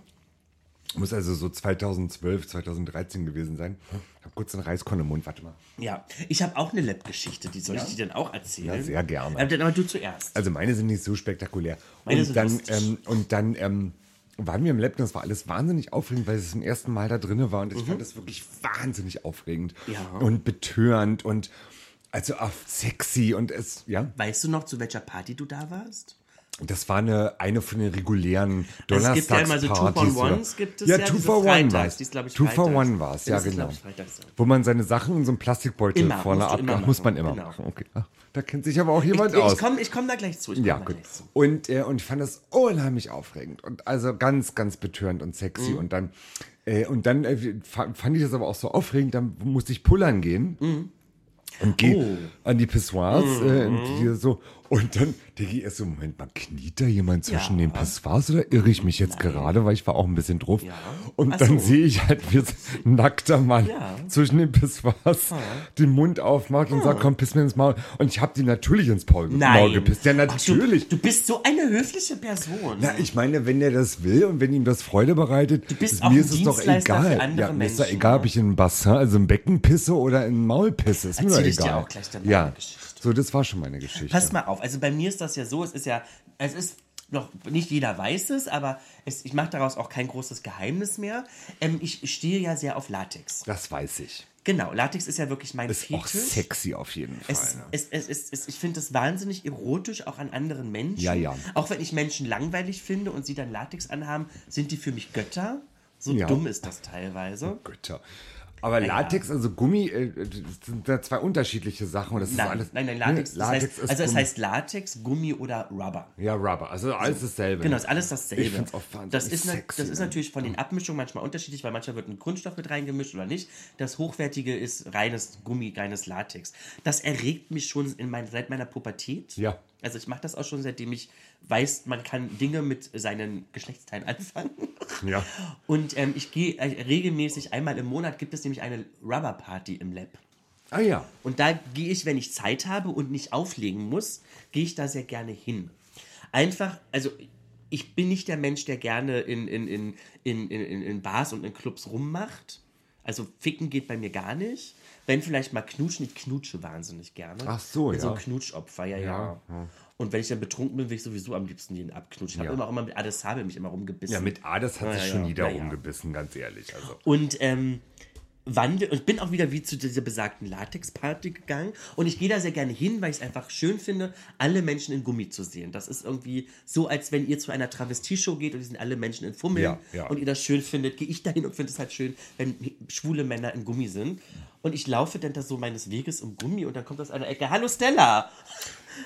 Muss also so 2012, 2013 gewesen sein. Ich habe kurz einen Reiskorn im Mund, warte mal. Ja, ich habe auch eine Lab-Geschichte, die soll ich dir dann auch erzählen? Ja, sehr gerne. Ähm, dann aber du zuerst. Also meine sind nicht so spektakulär. Meine und, sind dann, ähm, und dann ähm, waren wir im Lab und das war alles wahnsinnig aufregend, weil es zum ersten Mal da drinne war und ich fand das wirklich wahnsinnig aufregend Mhm. Ja. und betörend und also auch sexy und es, ja, Weißt du noch, zu welcher Party du da warst? Das war eine, eine von den regulären Also es gibt ja immer so Donnerstagspartys. Two-for-Ones gibt es ja, ja, Two for One Freitags, war es. die ich, Two for. One war es, ja genau. Wo man seine Sachen in so einem Plastikbeutel Immer, vorne abgab. Muss man immer genau. machen, okay. Ach, da kennt sich aber auch jemand Ich, aus. ich komme ich komm da gleich zu. Ja, gut. zu. Und, äh, und ich fand das unheimlich aufregend und also ganz, ganz betörend und sexy. Mhm. Und dann, äh, und dann äh, fa- fand ich das aber auch so aufregend, dann musste ich pullern gehen. Mhm. Und gehe Oh. an die Pissoirs äh, und Mhm. hier so. Und dann denke ich erst so, Moment mal, kniet da jemand zwischen Ja. den Pissoirs oder irre ich mich jetzt gerade, weil ich war auch ein bisschen drauf. Ja. Und Ach dann so. sehe ich halt, wie ein nackter Mann Ja. zwischen den Pissoirs den Mund aufmacht und sagt, komm, piss mir ins Maul. Und ich habe die natürlich ins Paul, Maul gepisst. Ja, Ach, du, natürlich. du bist so eine höfliche Person. Na, ich meine, wenn der das will und wenn ihm das Freude bereitet, Du bist mir ist es doch egal. ja, mir ist doch egal, ob ne? ich in ein Bassin, also im Becken pisse oder in ein Maul pisse. Ist mir doch ich dir egal. auch gleich ja, Geschichte. So, das war schon meine Geschichte. Pass mal auf, also bei mir ist das ja so, es ist ja, es ist noch, nicht jeder weiß es, aber es, ich mache daraus auch kein großes Geheimnis mehr. Ähm, ich stehe ja sehr auf Latex. Das weiß ich. Genau, Latex ist ja wirklich mein Ist auch Fetisch. sexy auf jeden Fall. Es, ne? es, es, es, ich finde es wahnsinnig erotisch, auch an anderen Menschen. Ja, ja. Auch wenn ich Menschen langweilig finde und sie dann Latex anhaben, sind die für mich Götter. So Ja. dumm ist das teilweise. Götter. Aber Ja. Latex, also Gummi, äh, das sind da zwei unterschiedliche Sachen. Und das ist Nein, alles, nein, nein, Latex, Nee, das heißt, ist also es heißt Latex, Gummi oder Rubber. Ja, Rubber. Also alles dasselbe. Genau, ist alles dasselbe. Ich wahnsinnig das ist, sexy, das ist ne? natürlich von den Abmischungen manchmal unterschiedlich, weil manchmal wird ein Kunststoff mit reingemischt oder nicht. Das Hochwertige ist reines Gummi, reines Latex. Das erregt mich schon in mein, seit meiner Pubertät. Ja. Also ich mache das auch schon, seitdem ich weiß, man kann Dinge mit seinen Geschlechtsteilen anfangen. Ja. Und ähm, ich gehe äh, regelmäßig, einmal im Monat gibt es nämlich eine Rubber-Party im Lab. Ah ja. Und da gehe ich, wenn ich Zeit habe und nicht auflegen muss, gehe ich da sehr gerne hin. Einfach, also ich bin nicht der Mensch, der gerne in, in, in, in, in, in Bars und in Clubs rummacht. Also ficken geht bei mir gar nicht. Wenn vielleicht mal knutschen, ich knutsche wahnsinnig gerne. Ach so, Bin So ein ja. Knutschopfer, ja, ja. Ja, Und wenn ich dann betrunken bin, will ich sowieso am liebsten jeden abknutschen. Ich Ja. habe immer auch immer mit Adessabe mich immer rumgebissen. Ja, mit A, das hat Ja, sich ja, schon ja. jeder Ja, ja. rumgebissen, ganz ehrlich. Also. Und ähm, wandel und bin auch wieder wie zu dieser besagten Latex-Party gegangen. Und ich gehe da sehr gerne hin, weil ich es einfach schön finde, alle Menschen in Gummi zu sehen. Das ist irgendwie so, als wenn ihr zu einer Travestie-Show geht und die sind alle Menschen in Fummeln Ja, ja. und ihr das schön findet, gehe ich dahin und finde es halt schön, wenn schwule Männer in Gummi sind. Und ich laufe dann da so meines Weges im Gummi und dann kommt aus einer Ecke, hallo Stella!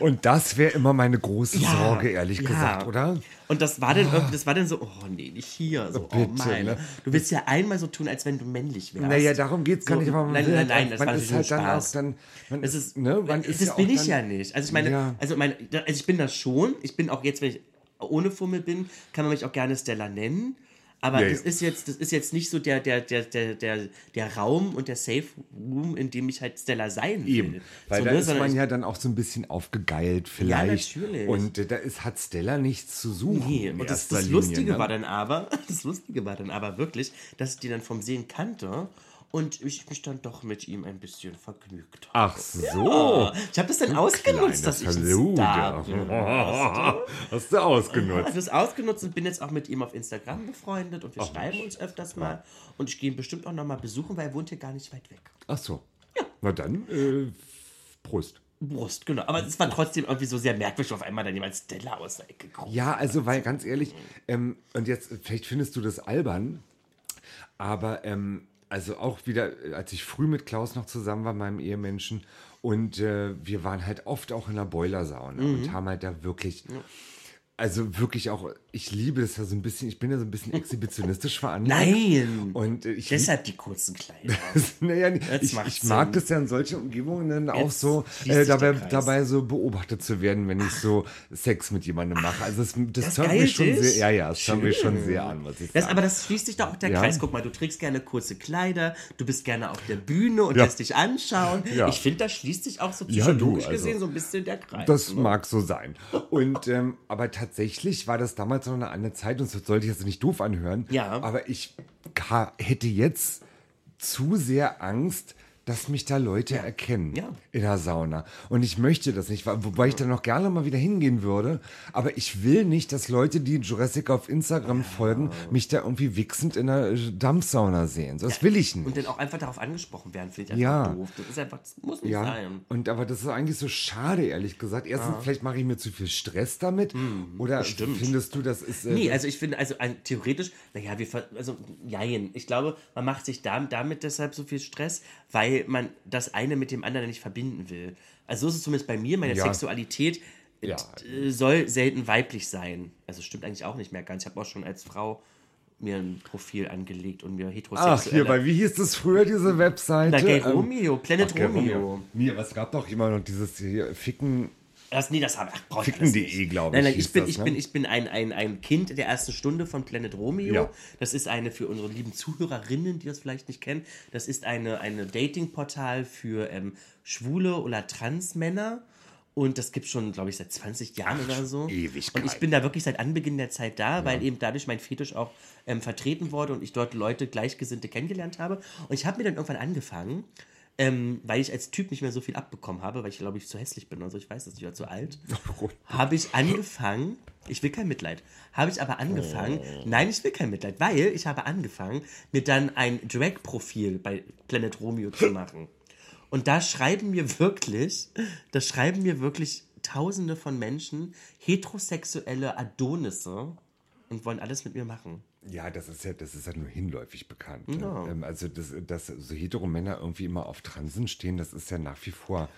Und das wäre immer meine große Ja, Sorge, ehrlich ja. gesagt, oder? Und das war dann irgendwie, das war dann so, oh nee, nicht hier. So, oh Bitte, mein. ne? Du willst ja einmal so tun, als wenn du männlich wärst. Naja, darum geht's gar So, nicht, aber nein, nein, halt nein, auch- das man war ist halt dann auch dann- man es ist- ne, man ist das ja bin ich ja nicht. Also ich meine, Ja. also meine, also ich bin das schon. Ich bin auch jetzt, wenn ich ohne Fummel bin, kann man mich auch gerne Stella nennen. Aber Ja, das ja. ist jetzt, das ist jetzt nicht so der, der, der, der, der, der Raum und der Safe Room, in dem ich halt Stella sein will. Eben, weil so, da ne, ist sondern man ja dann auch so ein bisschen aufgegeilt vielleicht. natürlich. Und da ist, hat Stella nichts zu suchen. Nee, und das, das Linie, Lustige ne? war dann aber, das Lustige war dann aber wirklich, dass ich die dann vom Sehen kannte und ich mich dann doch mit ihm ein bisschen vergnügt habe. Ach so. Oh, ich habe das dann ausgenutzt, Kleine dass ich ein. Star bin. Hast du ausgenutzt. habe das ausgenutzt und bin jetzt auch mit ihm auf Instagram befreundet und wir schreiben uns öfters mal. Und ich gehe ihn bestimmt auch noch mal besuchen, weil er wohnt hier gar nicht weit weg. Ach so. Na dann, äh, Prost. Brust, genau. Aber es war trotzdem irgendwie so sehr merkwürdig, auf einmal dann jemand Stella aus der Ecke kommt. Ja, also, weil ganz ehrlich, ähm, und jetzt, vielleicht findest du das albern, aber ähm, also auch wieder, äh, als ich früh mit Klaus noch zusammen war, meinem Ehemenschen, und äh, wir waren halt oft auch in der Boilersauna Mhm. und haben halt da wirklich. Also wirklich auch, ich liebe das ja so ein bisschen, ich bin ja so ein bisschen exhibitionistisch veranlagt. Nein! Und äh, ich Deshalb die kurzen Kleider. naja, ich, ich mag das ja in solchen Umgebungen dann auch Jetzt so, äh, dabei, dabei so beobachtet zu werden, wenn ich so Sex mit jemandem mache. Also das, das, Das hört mich schon dich? sehr, ja, ja, das hört mich schon sehr an, was ich Das, sage. aber das schließt sich doch auch der Ja. Kreis. Guck mal, du trägst gerne kurze Kleider, du bist gerne auf der Bühne und Ja. lässt dich anschauen. Ja. Ich finde, da schließt sich auch so psychologisch du, also, gesehen so ein bisschen der Kreis. Das ne? mag so sein. Und ähm, aber tatsächlich war das damals noch eine andere Zeit und das sollte ich jetzt nicht doof anhören. Ja. Aber ich hätte jetzt zu sehr Angst, dass mich da Leute erkennen Ja. in der Sauna. Und ich möchte das nicht, wobei ich da noch gerne mal wieder hingehen würde. Aber ich will nicht, dass Leute, die Jurassic auf Instagram folgen, mich da irgendwie wichsend in der äh, Dampfsauna sehen. Das will ich nicht. Und dann auch einfach darauf angesprochen werden, finde ich Ja. einfach doof. Das ist einfach, das muss nicht Ja, sein. und aber das ist eigentlich so schade, ehrlich gesagt. Erstens, vielleicht mache ich mir zu viel Stress damit. oder bestimmt. findest du, das ist. Äh, Nee, also ich finde, also ein, theoretisch, naja, wir, also, jein. Ich glaube, man macht sich da, damit deshalb so viel Stress, weil man das eine mit dem anderen nicht verbinden will. Also so ist es zumindest bei mir, meine Ja. Sexualität Ja. äh, soll selten weiblich sein. Also stimmt eigentlich auch nicht mehr ganz. Ich habe auch schon als Frau mir ein Profil angelegt und mir heterosexuelle... Ach, hier, weil wie hieß das früher, diese Webseite? Na, Gay Ähm, Romeo, Planet Ach, Gay Romeo. Nee, aber es gab doch immer noch dieses hier, Ficken Das, nee, das habe ich. brauch ich Ficken.de, nicht. glaub Nein, ich, nein, ich hieß bin, das, ich ne? bin, ich bin ein, ein, ein Kind der ersten Stunde von Planet Romeo. Ja. Das ist eine für unsere lieben Zuhörerinnen, die das vielleicht nicht kennen. Das ist eine, eine Dating-Portal für ähm, schwule oder Transmänner. Und das gibt schon, glaube ich, seit 20 Jahren oder so. Ewigkeit. Und ich bin da wirklich seit Anbeginn der Zeit da, weil eben dadurch mein Fetisch auch ähm, vertreten wurde und ich dort Leute, Gleichgesinnte kennengelernt habe. Und ich habe mir dann irgendwann angefangen, ähm, weil ich als Typ nicht mehr so viel abbekommen habe, weil ich glaube ich zu hässlich bin, also ich weiß das nicht, oder zu alt, habe ich angefangen, ich will kein Mitleid, habe ich aber angefangen, nein, ich will kein Mitleid, weil ich habe angefangen, mir dann ein Drag-Profil bei Planet Romeo zu machen. Und da schreiben mir wirklich, da schreiben mir wirklich tausende von Menschen heterosexuelle Adonisse und wollen alles mit mir machen. Ja, das ist ja, das ist ja nur hinläufig bekannt. ne? Ähm, also, dass, dass so hetero Männer irgendwie immer auf Transen stehen, das ist ja nach wie vor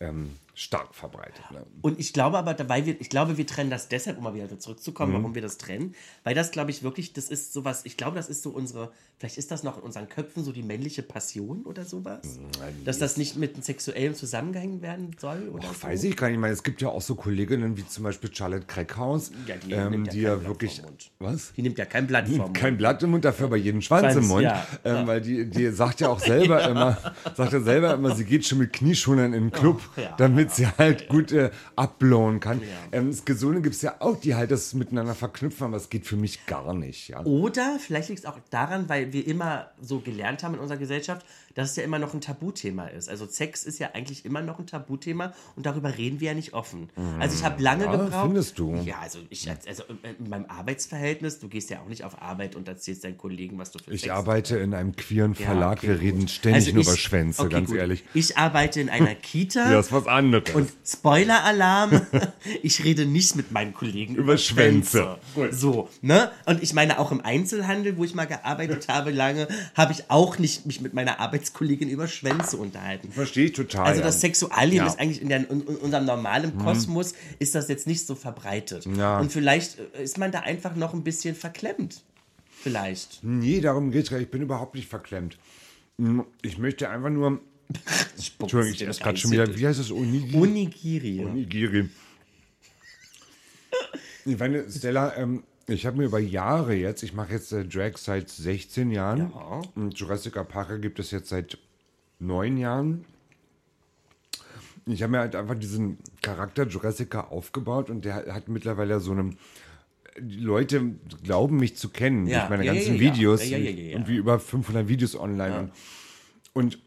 ähm, stark verbreitet. Ne? Und ich glaube aber, weil wir, ich glaube, wir trennen das deshalb, um mal wieder zurückzukommen, warum wir das trennen, weil das, glaube ich, wirklich, das ist sowas, ich glaube, das ist so unsere, vielleicht ist das noch in unseren Köpfen so die männliche Passion oder sowas, dass das nicht mit einem sexuellem zusammengehängt werden soll oder so. Weiß ich gar nicht. Ich meine, es gibt ja auch so Kolleginnen wie zum Beispiel Charlotte Crackhaus, Ja, die ähm, nimmt ja die ja Blatt wirklich. Was? Die nimmt ja kein Blatt vom Mund. Kein Blatt im Mund, dafür aber jeden Schwanz, Schwanz, im Mund. ja. Ähm, weil die, die sagt ja auch selber immer, sagt ja selber immer, sie geht schon mit Knieschonen in den Club, ja. Damit sie halt gut äh, abblowen kann. Ähm, das Gesunde gibt es ja auch, die halt das miteinander verknüpfen, aber es geht für mich gar nicht. Oder vielleicht liegt es auch daran, weil wir immer so gelernt haben in unserer Gesellschaft, dass es ja immer noch ein Tabuthema ist. Also Sex ist ja eigentlich immer noch ein Tabuthema und darüber reden wir ja nicht offen. Also ich habe lange Ja, gebraucht. findest du? Ja, also ich also in meinem Arbeitsverhältnis, du gehst ja auch nicht auf Arbeit und erzählst deinen Kollegen, was du für Ich Sex arbeite in einem queeren Ja, Verlag, okay, wir gut. reden ständig Also nur ich- über Schwänze, okay, ganz gut. ehrlich. Ich arbeite in einer Kita. Ja, ist was anderes. Und Spoiler-Alarm, ich rede nicht mit meinen Kollegen über, Über Schwänze. So, ne? Und ich meine, auch im Einzelhandel, wo ich mal gearbeitet habe lange, habe ich auch nicht mich mit meiner Arbeitskollegin über Schwänze unterhalten. Verstehe ich total. Also das Sexualleben Ja. Mhm. ist eigentlich in, der, in, unserem normalen Kosmos ist das jetzt nicht so verbreitet. Ja. Und vielleicht äh, ist man da einfach noch ein bisschen verklemmt. Vielleicht. Nee, darum geht's gar nicht. Ich bin überhaupt nicht verklemmt. Hm, Ich möchte einfach nur. Entschuldigung, ich esse gerade schon wieder. Wie heißt das? Onigiri? Onigiri. Onigiri. Ich meine, Stella, ähm, ich habe mir über Jahre jetzt, ich mache jetzt äh, Drag seit 16 Jahren. Ja. Und Jurassic Park gibt es jetzt seit neun Jahren. Ich habe mir halt einfach diesen Charakter Jurassica aufgebaut und der hat- mittlerweile so einem. Die Leute glauben mich zu kennen Ja, durch meine ja, ganzen. Videos. Ja, ja, ja, ja, ja. Irgendwie über 500 Videos online. Und, und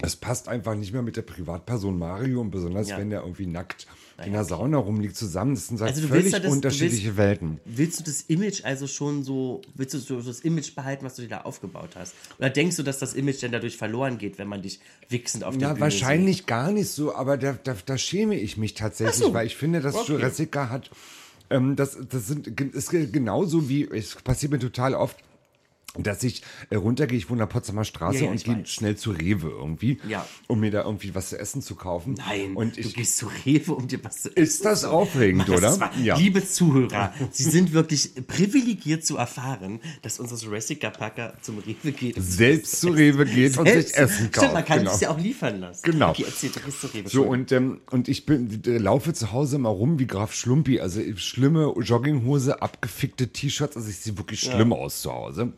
es passt einfach nicht mehr mit der Privatperson Mario und besonders Ja. wenn der irgendwie nackt in der Sauna rumliegt zusammen. Das sind halt Also völlig ja das- unterschiedliche willst- Welten. Willst du das Image also schon so, willst du so das Image behalten, was du dir da aufgebaut hast? Oder denkst du, dass das Image denn dadurch verloren geht, wenn man dich wichsend auf der Ja, Bühne wahrscheinlich gar nicht so, aber da, da, da schäme ich mich tatsächlich, so. weil ich finde, dass Okay. Jurassica hat, ähm, das, das sind, ist ge- genauso wie, es passiert mir total oft, dass ich äh, runtergehe, ich wohne in der Potsdamer Straße Ja, ja, und gehe schnell zu Rewe irgendwie, Ja. um mir da irgendwie was zu essen zu kaufen. Nein, und du ich, gehst zu Rewe, um dir was zu ist das aufregend, Das oder? war, Liebe Zuhörer, Sie sind wirklich privilegiert zu erfahren, dass unser Jurassic Packer zum Rewe geht. um Selbst zu Rewe geht und sich Selbst- Essen kauft. Stimmt, man kann genau. es ja auch liefern lassen. Genau. Okay, erzähl, du gehst zu Rewe. So, und, ähm, und ich bin, äh, laufe zu Hause immer rum wie Graf Schlumpi. Also schlimme Jogginghose, abgefickte T-Shirts. Also ich sehe wirklich schlimm aus zu Hause.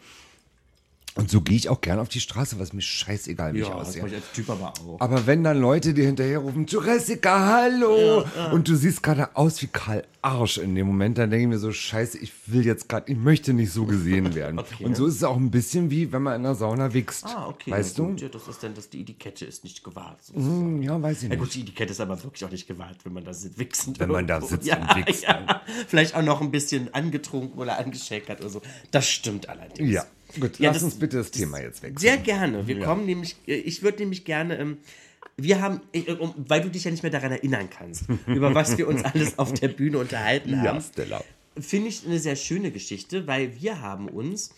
Und so gehe ich auch gern auf die Straße, was mir scheißegal, wie ich ja, das aussehe. ich als Typ aber auch. Aber wenn dann Leute dir hinterherrufen, Jurassica, hallo! Und du siehst gerade aus wie Karl Arsch in dem Moment, dann denke ich mir so, scheiße, ich will jetzt gerade, ich möchte nicht so gesehen werden. Okay. Und so ist es auch ein bisschen wie, wenn man in der Sauna wächst. Ah, okay. Weißt ja, du? Ja, das ist dann, dass die Etikette ist nicht gewahrt. Hm, Ja, weiß ich Ja nicht. gut, die Etikette ist aber wirklich auch nicht gewahrt, wenn man da sitzt, wichsend. Wenn man da irgendwo. sitzt ja, und wichst, Ja. Vielleicht auch noch ein bisschen angetrunken oder angeschäkert oder so. Das stimmt allerdings. Ja, gut, Ja, lass das- uns bitte das Thema jetzt wechseln. Sehr gerne. Wir kommen nämlich, äh, ich würde nämlich gerne, ähm, wir haben, äh, um, weil du dich ja nicht mehr daran erinnern kannst, über was wir uns alles auf der Bühne unterhalten Ja, haben, Stella. finde ich eine sehr schöne Geschichte, weil wir haben uns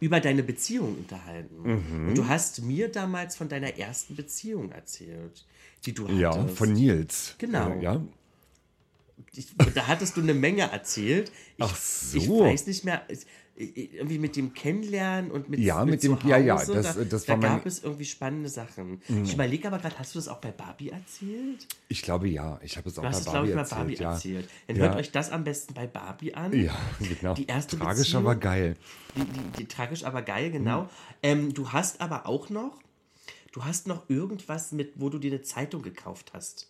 über deine Beziehung unterhalten. Mhm. Und du hast mir damals von deiner ersten Beziehung erzählt, die du hattest. Ja, von Nils. Genau. Äh, Ja. ich, da hattest du eine Menge erzählt. Ich, Ach so. Ich weiß nicht mehr. Irgendwie mit dem Kennenlernen und mit, Ja, mit zu dem- ja, ja, Hause, das- da, das da war mein- Mhm. gab es irgendwie spannende Sachen. Ich überlege aber gerade, hast du das auch bei Barbie erzählt? Ich glaube ja. Ich habe es auch Du hast bei es, glaube Barbie ich, bei erzählt. Barbie ja. erzählt. Dann ja. hört euch das am besten bei Barbie an. Ja, genau. Die erste Tragisch, Beziehung. aber geil. Die, die, die tragisch, aber geil, Mhm. genau. Ähm, du hast aber auch noch, du hast noch irgendwas mit, wo du dir eine Zeitung gekauft hast,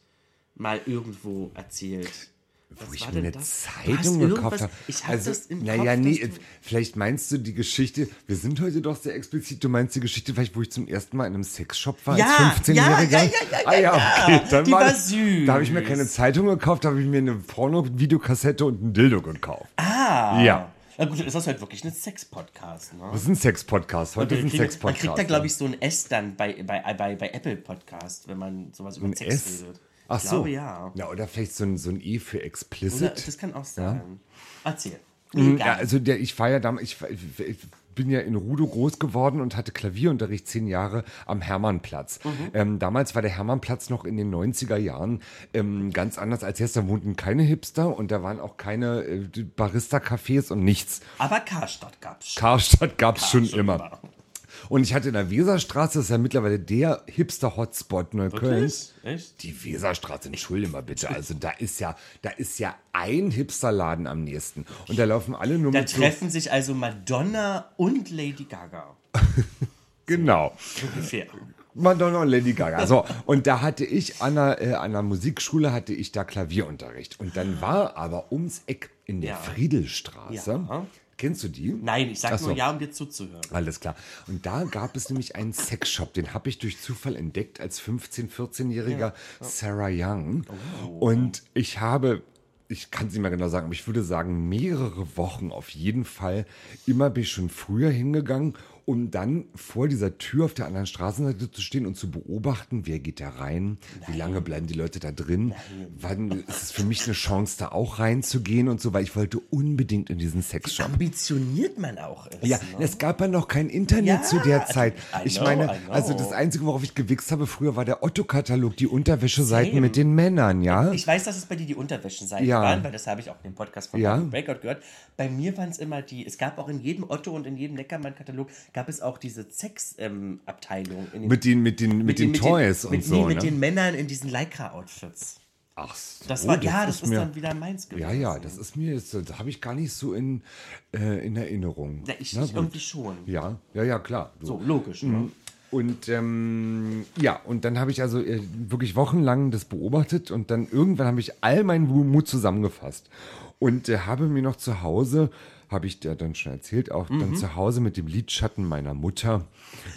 mal irgendwo erzählt. Wo ich mir eine das? Zeitung gekauft habe. Ich habe also, das im naja, nee, vielleicht meinst du die Geschichte, wir sind heute doch sehr explizit, du meinst die Geschichte vielleicht, wo ich zum ersten Mal in einem Sexshop war Ja, als 15-Jähriger? ja, ja, ja, ja, ah, ja, ja. okay, dann Die war, süß. Da habe ich mir keine Zeitung gekauft, da habe ich mir eine Porno-Videokassette und ein Dildo gekauft. ah. Ja. Na gut, ist das halt wirklich ein Sex-Podcast, ne? Das ist ein Sex-Podcast, heute ist ein kriegt, man Sex-Podcast. kriegt da, glaube ich, so ein S dann bei, bei, bei, bei Apple Podcast, wenn man sowas über ein Sex S. redet. Ach ich so. glaube, ja. ja. Oder vielleicht so ein, so ein E für Oder, explicit. das kann auch sein. Erzähl. Mhm, Egal. Ja, also der, ich war ja damals, ich, ich, ich bin ja in Rudo groß geworden und hatte Klavierunterricht zehn Jahre am Hermannplatz. Mhm. Ähm, damals war der Hermannplatz noch in den 90er Jahren ähm, ganz anders als jetzt. Da wohnten keine Hipster und da waren auch keine äh, Barista-Cafés und nichts. Aber Karstadt gab's schon. Karstadt gab es schon immer. immer. Und ich hatte in der Weserstraße, das ist ja mittlerweile der Hipster-Hotspot Neuköllns. Echt? Die Weserstraße, entschuldige mal bitte. Also da ist ja, da ist ja ein Hipsterladen am nächsten. Und da laufen alle nur Da mit so, treffen sich also Madonna und Lady Gaga. Genau. Ungefähr. Madonna und Lady Gaga. So, und da hatte ich an der, äh, an der Musikschule hatte ich da Klavierunterricht. Und dann war aber ums Eck in der Ja. Friedelstraße. Ja. Kennst du die? Nein, ich sag Ach so. nur ja, um dir zuzuhören. Alles klar. Und da gab es nämlich einen Sexshop, den habe ich durch Zufall entdeckt als 15-, 14-jähriger Sarah Young. Und ich habe, ich kann es nicht mehr genau sagen, aber ich würde sagen, mehrere Wochen auf jeden Fall. Immer bin ich schon früher hingegangen, um dann vor dieser Tür auf der anderen Straßenseite zu stehen und zu beobachten, wer geht da rein, wie lange bleiben die Leute da drin, wann ist es für mich eine Chance, da auch reinzugehen und so, weil ich wollte unbedingt in diesen Sexshop. Ambitioniert man auch ist. Ja, ne? es gab ja noch kein Internet Ja, zu der Zeit. I Ich know, meine, also das Einzige, worauf ich gewichst habe früher, war der Otto-Katalog, die Unterwäscheseiten Same. mit den Männern, ja? Ich weiß, dass es bei dir die Unterwäschenseiten Ja. waren, weil das habe ich auch in dem Podcast von Ja. Breakout gehört. Bei mir waren es immer die, es gab auch in jedem Otto und in jedem Neckermann-Katalog gab es auch diese Sex-Abteilung. in den- Mit den, mit den, mit den Toys und mit, so, nee, mit ne? den Männern in diesen Lycra-Outfits. Ach so, Das war, ja, das ist, mir, dann wieder meins gewesen. Ja, ja, das ist mir jetzt, das habe ich gar nicht so in, äh, in Erinnerung. Ja, ich, Na ich irgendwie schon. Ja, ja, ja, klar. Du. So, logisch. Ne? Und ähm, ja, und dann habe ich also äh, wirklich wochenlang das beobachtet und dann irgendwann habe ich all meinen Mut zusammengefasst und äh, habe mir noch zu Hause, habe ich dir dann schon erzählt, auch Mhm. dann zu Hause mit dem Lidschatten meiner Mutter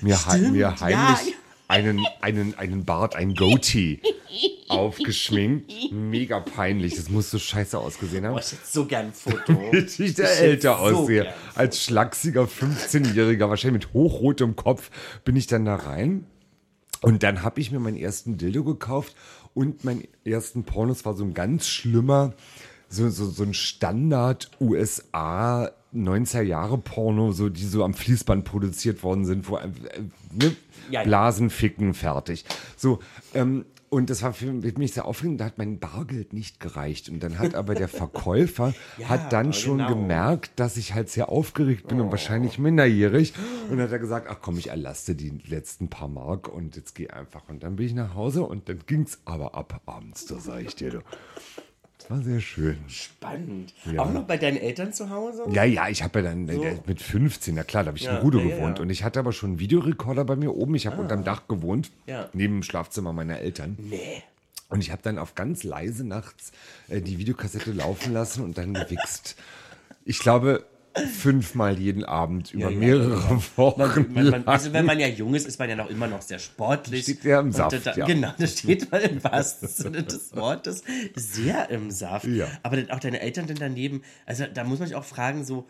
mir, hei- Stimmt, mir heimlich ja. einen, einen, einen Bart, ein Goatee aufgeschminkt. Mega peinlich, das muss so scheiße ausgesehen haben Boah, ich hätte so gern ein Foto. bis ich da Ich älter so aussehe. Als schlachsiger 15-Jähriger, wahrscheinlich mit hochrotem Kopf, bin ich dann da rein. Und dann habe ich mir meinen ersten Dildo gekauft und meinen ersten Pornos war so ein ganz schlimmer, so, so, so ein Standard USA 90er Jahre Porno, so, die so am Fließband produziert worden sind, wo äh, ne, Ja. Blasen ficken, fertig. So, ähm, und das war für mich sehr aufregend, da hat mein Bargeld nicht gereicht. Und dann hat aber der Verkäufer Ja, hat dann schon genau. gemerkt, dass ich halt sehr aufgeregt bin und wahrscheinlich minderjährig. Und hat er gesagt, ach komm, ich erlaste die letzten paar Mark und jetzt geh einfach. Und dann bin ich nach Hause und dann ging's aber ab abends, da sag ich dir. Das war sehr schön. Spannend. Ja. Auch noch bei deinen Eltern zu Hause? Ja, ja, ich habe ja dann äh, mit 15, na klar, da habe ich Ja, in Rudo ja, gewohnt. Und ich hatte aber schon einen Videorekorder bei mir oben. Ich habe unterm Dach gewohnt, Ja. neben dem Schlafzimmer meiner Eltern. Nee. Und ich habe dann auf ganz leise nachts äh, die Videokassette laufen lassen und dann gewichst. Ich glaube, fünfmal jeden Abend über ja, mehrere Wochen. Man, man, lang. also wenn man ja jung ist, ist man ja noch immer noch sehr sportlich. Steht ja im Saft, Da, ja. Genau, da steht man im wahrsten Sinne des Wortes sehr im Saft. Ja. Aber dann auch deine Eltern denn daneben, also da muss man sich auch fragen, so,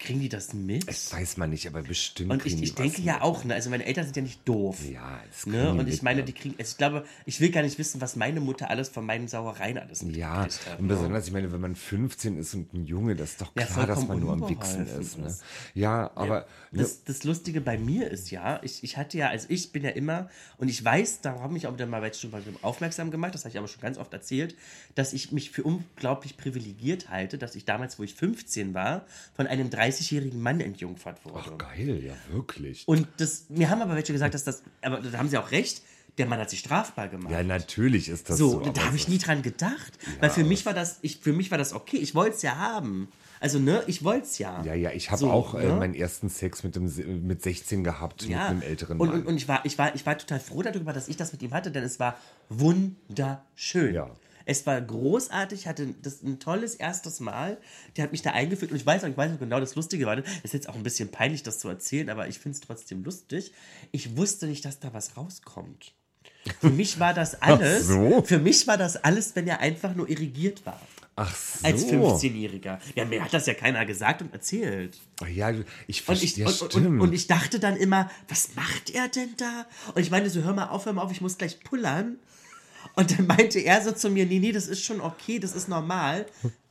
kriegen die das mit? Das weiß man nicht, aber bestimmt. Und ich, ich denke ja mit. auch, ne? also meine Eltern sind ja nicht doof. Ja, das Ne? Und ich mit, meine, ja. die kriegen, also ich glaube, ich will gar nicht wissen, was meine Mutter alles von meinen Sauereien alles Ja, mitgekriegt hat. und ne? besonders, ich meine, wenn man 15 ist und ein Junge, das ist doch Ja, klar, dass man nur am Wichsen ist. Ne? ist. Ja, aber ne, Das, das Lustige bei mir ist ja, ich, ich hatte ja, also ich bin ja immer, und ich weiß, da habe ich auch wieder mal schon mal aufmerksam gemacht, das habe ich aber schon ganz oft erzählt, dass ich mich für unglaublich privilegiert halte, dass ich damals, wo ich 15 war, von einem 30-jährigen Mann entjungfert wurde. Ach, geil, ja, wirklich. Und das, mir haben aber welche gesagt, dass das, aber da haben sie auch recht, der Mann hat sich strafbar gemacht. Ja, natürlich ist das so. so, da habe ich nie dran gedacht. weil für mich war das, ich, für mich war das okay. Ich wollte es ja haben. Also, ne, ich wollte es ja. Ja, ja, ich habe So, auch äh, ne? meinen ersten Sex mit, dem, mit 16 gehabt, mit einem älteren und, Mann. und, und ich, war, ich, war, ich war total froh darüber, dass ich das mit ihm hatte, denn es war wunderschön. Ja. Es war großartig, hatte das ein tolles erstes Mal. Der hat mich da eingeführt und ich weiß auch, ich weiß noch genau, das Lustige war, das ist jetzt auch ein bisschen peinlich, das zu erzählen, aber ich finde es trotzdem lustig. Ich wusste nicht, dass da was rauskommt. Für mich war das alles, so? für mich war das alles, wenn er einfach nur irrigiert war. Ach so. Als 15-Jähriger. Ja, mir hat das ja keiner gesagt und erzählt. Ach Ja, ich Und ich, verstehe, und, und, und, ich dachte dann immer, was macht er denn da? Und ich meinte so, hör mal auf, hör mal auf, ich muss gleich pullern. Und dann meinte er so zu mir, nee, nee, das ist schon okay, das ist normal.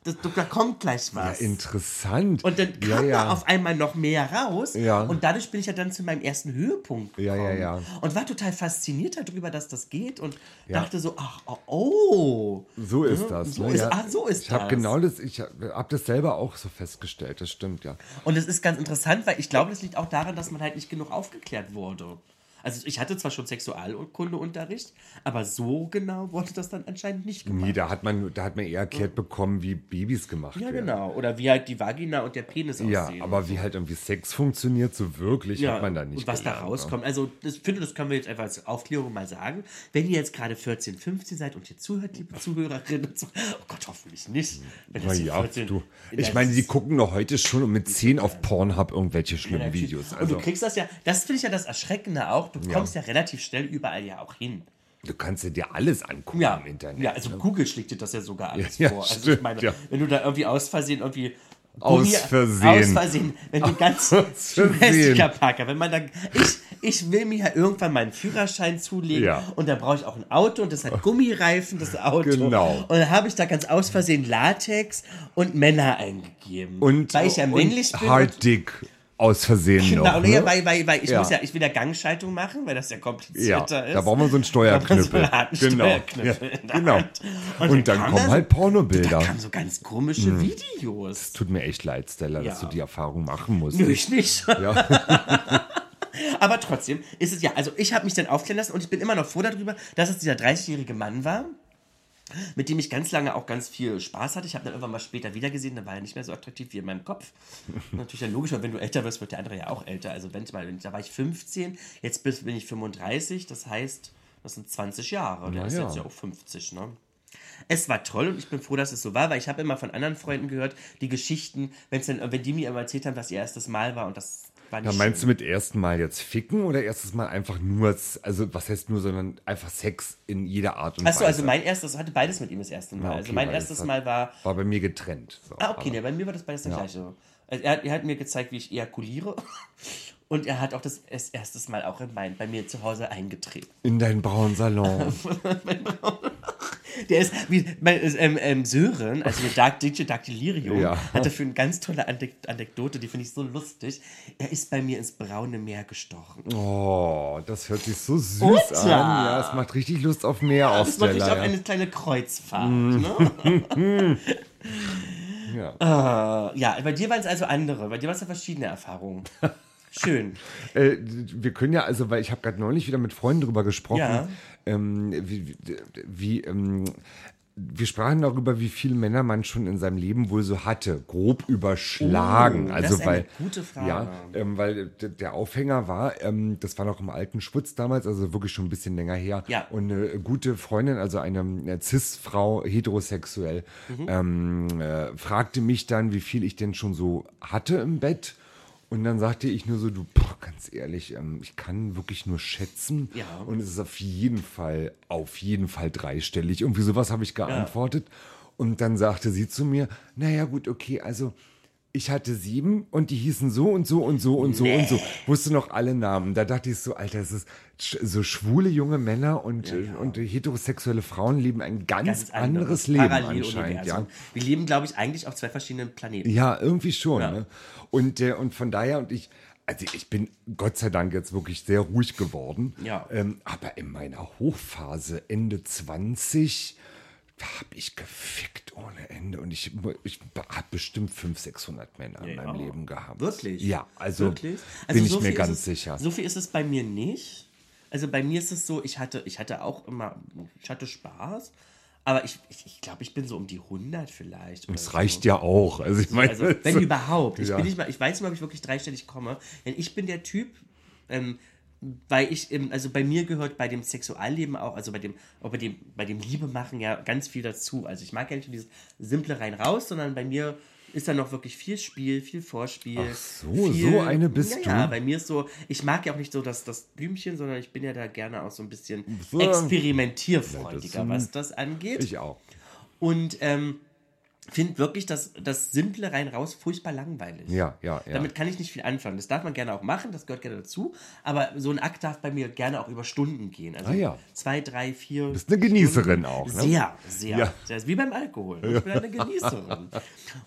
Das, da kommt gleich ja, was. interessant. und dann kam ja, ja. da auf einmal noch mehr raus. Ja. Und dadurch bin ich ja dann zu meinem ersten Höhepunkt Ja, gekommen. ja, ja. Und war total fasziniert darüber, dass das geht. Und Ja. dachte so, ach, oh, oh. So ist Ja, das. So ne? ist, ja. ah, so ist ich das. habe genau das, ich habe hab das selber auch so festgestellt, das stimmt, ja. Und es ist ganz interessant, weil ich glaube, das liegt auch daran, dass man halt nicht genug aufgeklärt wurde. Also ich hatte zwar schon Sexualkundeunterricht, aber so genau wurde das dann anscheinend nicht gemacht. Nee, da hat man, da hat man eher erklärt bekommen, wie Babys gemacht ja, werden. genau. Oder wie halt die Vagina und der Penis Ja, aussehen. aber wie halt irgendwie Sex funktioniert, so wirklich, ja, hat man da nicht und was da gelernt, ne? rauskommt. Also ich finde, das können wir jetzt einfach als Aufklärung mal sagen. Wenn ihr jetzt gerade 14, 15 seid und ihr zuhört, liebe Zuhörerinnen, und so, oh Gott, hoffentlich nicht. Wenn Na das hier ja, 14 du. Ich meine, die gucken doch heute schon mit 10 auf Pornhub irgendwelche Ja, schlimmen. Videos. Und Also, du kriegst das ja, das finde ich ja das Erschreckende auch, du kommst ja. relativ schnell überall ja auch hin. du kannst dir alles angucken Ja, im Internet. ja, also Google schlägt dir das ja sogar alles Ja, vor. Also ich stimmt, meine, ja. wenn du da irgendwie aus Versehen irgendwie Aus Versehen. Aus Versehen, wenn du ganz. Mäßiger Parker, wenn man dann ich ich will mir ja irgendwann meinen Führerschein zulegen Ja. und da brauche ich auch ein Auto und das hat Gummireifen das Auto. Genau. Und dann habe ich da ganz aus Versehen Latex und Männer eingegeben. und, weil ich ja und männlich bin. Hard Dick aus Versehen Genau, noch. nee, Ne? weil, weil, weil ich Ja. muss ja, ich will ja Gangschaltung machen, weil das ja Ja, komplizierter ist. da brauchen wir so einen Steuerknüppel. So einen genau. Steuerknüppel Ja, genau. Hand. Und, dann kam kommen halt so- Pornobilder. Da kamen so ganz komische Videos. Tut mir echt leid, Stella, dass Ja. du die Erfahrung machen musst. Nö, ich nicht. Ja. Aber trotzdem ist es ja, also ich habe mich dann aufklären lassen und ich bin immer noch froh darüber, dass es dieser 30-jährige Mann war, mit dem ich ganz lange auch ganz viel Spaß hatte. Ich habe dann irgendwann mal später wieder gesehen, dann war er nicht mehr so attraktiv wie in meinem Kopf. Natürlich dann logisch, weil wenn du älter wirst, wird der andere ja auch älter. Also wenn ich mal, da war ich 15, jetzt bin ich 35, das heißt, das sind 20 Jahre. Der Na ist ja. jetzt ja auch 50, ne? Es war toll und ich bin froh, dass es so war, weil ich habe immer von anderen Freunden gehört, die Geschichten, wenn's dann, wenn die mir immer erzählt haben, was ihr erstes Mal war und das Ja, meinst du mit ersten Mal jetzt ficken oder erstes Mal einfach nur, also was heißt nur, sondern einfach Sex in jeder Art und Achso, Weise? also mein erstes, hatte beides mit ihm das erste Mal. Ja, okay, also mein erstes hat- Mal war. War bei mir getrennt. So, Ah, okay, ne, bei mir war das beides das Ja. gleiche. Also er, hat- er hat mir gezeigt, wie ich ejakuliere. Und er hat auch das, erstes Mal auch in mein, bei mir zu Hause eingetreten. In deinen braunen Salon. Der ist, wie, mein, ähm, ähm, Sören, also der Dark DJ Dark Delirium, Ja. hat dafür eine ganz tolle Anek Anekdote, die finde ich so lustig. Er ist bei mir ins braune Meer gestochen. Oh, das hört sich so süß Oder? an. Ja, es macht richtig Lust auf mehr auf Das war Stella. auch ja. eine kleine Kreuzfahrt. Mhm. Ne? Ja. Ja, bei dir waren es also andere. Bei dir waren es ja verschiedene Erfahrungen. Schön. Äh, wir können ja, also, weil ich habe gerade neulich wieder mit Freunden drüber gesprochen, Ja. ähm, wie, wie, ähm, wir sprachen darüber, wie viele Männer man schon in seinem Leben wohl so hatte, grob überschlagen. Oh, das also ist eine weil, gute Frage. Ja, ähm, weil d- der Aufhänger war, ähm, das war noch im alten Schwutz damals, also wirklich schon ein bisschen länger her. Ja. Und eine gute Freundin, also eine, eine Cis-Frau, heterosexuell, Mhm. ähm, äh, fragte mich dann, wie viel ich denn schon so hatte im Bett. Und dann sagte ich nur so, du, boah, ganz ehrlich, ähm, ich kann wirklich nur schätzen. Ja. Und es ist auf jeden Fall, auf jeden Fall dreistellig. Irgendwie sowas habe ich geantwortet. Und dann sagte sie zu mir, naja gut, okay, also ich hatte sieben und die hießen so und so und so und so und so. Wusste noch alle Namen. Da dachte ich so, Alter, es ist so schwule junge Männer und, äh, und heterosexuelle Frauen leben ein ganz, Ganz anderes Leben Paralleluniversum. anscheinend. Ja. Wir leben, glaube ich, eigentlich auf zwei verschiedenen Planeten. Ja, irgendwie schon. Ja. Ne? Und, äh, und von daher, und ich, also ich bin Gott sei Dank jetzt wirklich sehr ruhig geworden. Ja. Ähm, aber in meiner Hochphase, Ende 20, habe ich gefickt ohne Ende. Und ich, ich habe bestimmt 500, 600 Männer in meinem Leben gehabt. Wirklich? Ja, also Wirklich? bin ich so mir viel ganz es, sicher. So viel ist es bei mir nicht. Also bei mir ist es so, ich hatte, ich hatte auch immer, ich hatte Spaß. Aber ich, ich, ich glaube, ich bin so um die 100 vielleicht. das so. reicht ja auch. Also ich meine, Also, wenn überhaupt. Ich, Ja. bin nicht mal, ich weiß nicht mal, ob ich wirklich dreistellig komme. Denn ich bin der Typ, ähm, weil ich, ähm, also bei mir gehört bei dem Sexualleben auch, also bei dem, auch bei dem, bei dem Liebe machen ja ganz viel dazu. Also ich mag ja nicht nur dieses simple rein raus, sondern bei mir ist da noch wirklich viel Spiel, viel Vorspiel. Ach so, so eine bist ja, Ja, du? bei mir ist so, ich mag ja auch nicht so das, das Blümchen, sondern ich bin ja da gerne auch so ein bisschen So. experimentierfreudiger, Ja, das, was das angeht. ich auch. Und ähm, finde wirklich das, das Simple rein raus furchtbar langweilig. Ja, ja, ja. Damit kann ich nicht viel anfangen. Das darf man gerne auch machen, das gehört gerne dazu. Aber so ein Akt darf bei mir gerne auch über Stunden gehen. Also Ah, ja. zwei, drei, vier. Du bist eine Genießerin auch, ne? Sehr, sehr. Ja. Das ist wie beim Alkohol. Ich bin eine Genießerin.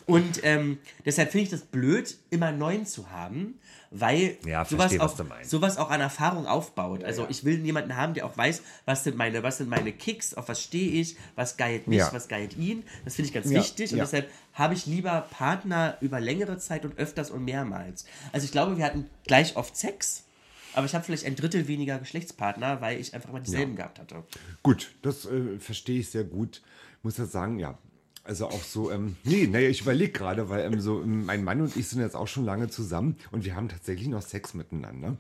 Und ähm, deshalb finde ich das blöd, immer neun zu haben, weil Ja, sowas, verstehe, was auch, du meinst. sowas auch an Erfahrung aufbaut. Also ich will jemanden haben, der auch weiß, was sind meine, was sind meine Kicks, auf was stehe ich, was geilt mich, Ja. was geilt ihn. Das finde ich ganz Ja, wichtig. Und ja. deshalb habe ich lieber Partner über längere Zeit und öfters und mehrmals. Also ich glaube, wir hatten gleich oft Sex, aber ich habe vielleicht ein Drittel weniger Geschlechtspartner, weil ich einfach immer dieselben gehabt hatte. Gut, das äh, verstehe ich sehr gut. Muss ja sagen, ja. Also auch so, ähm, nee, naja, ich überlege gerade, weil ähm, so, ähm, mein Mann und ich sind jetzt auch schon lange zusammen und wir haben tatsächlich noch Sex miteinander.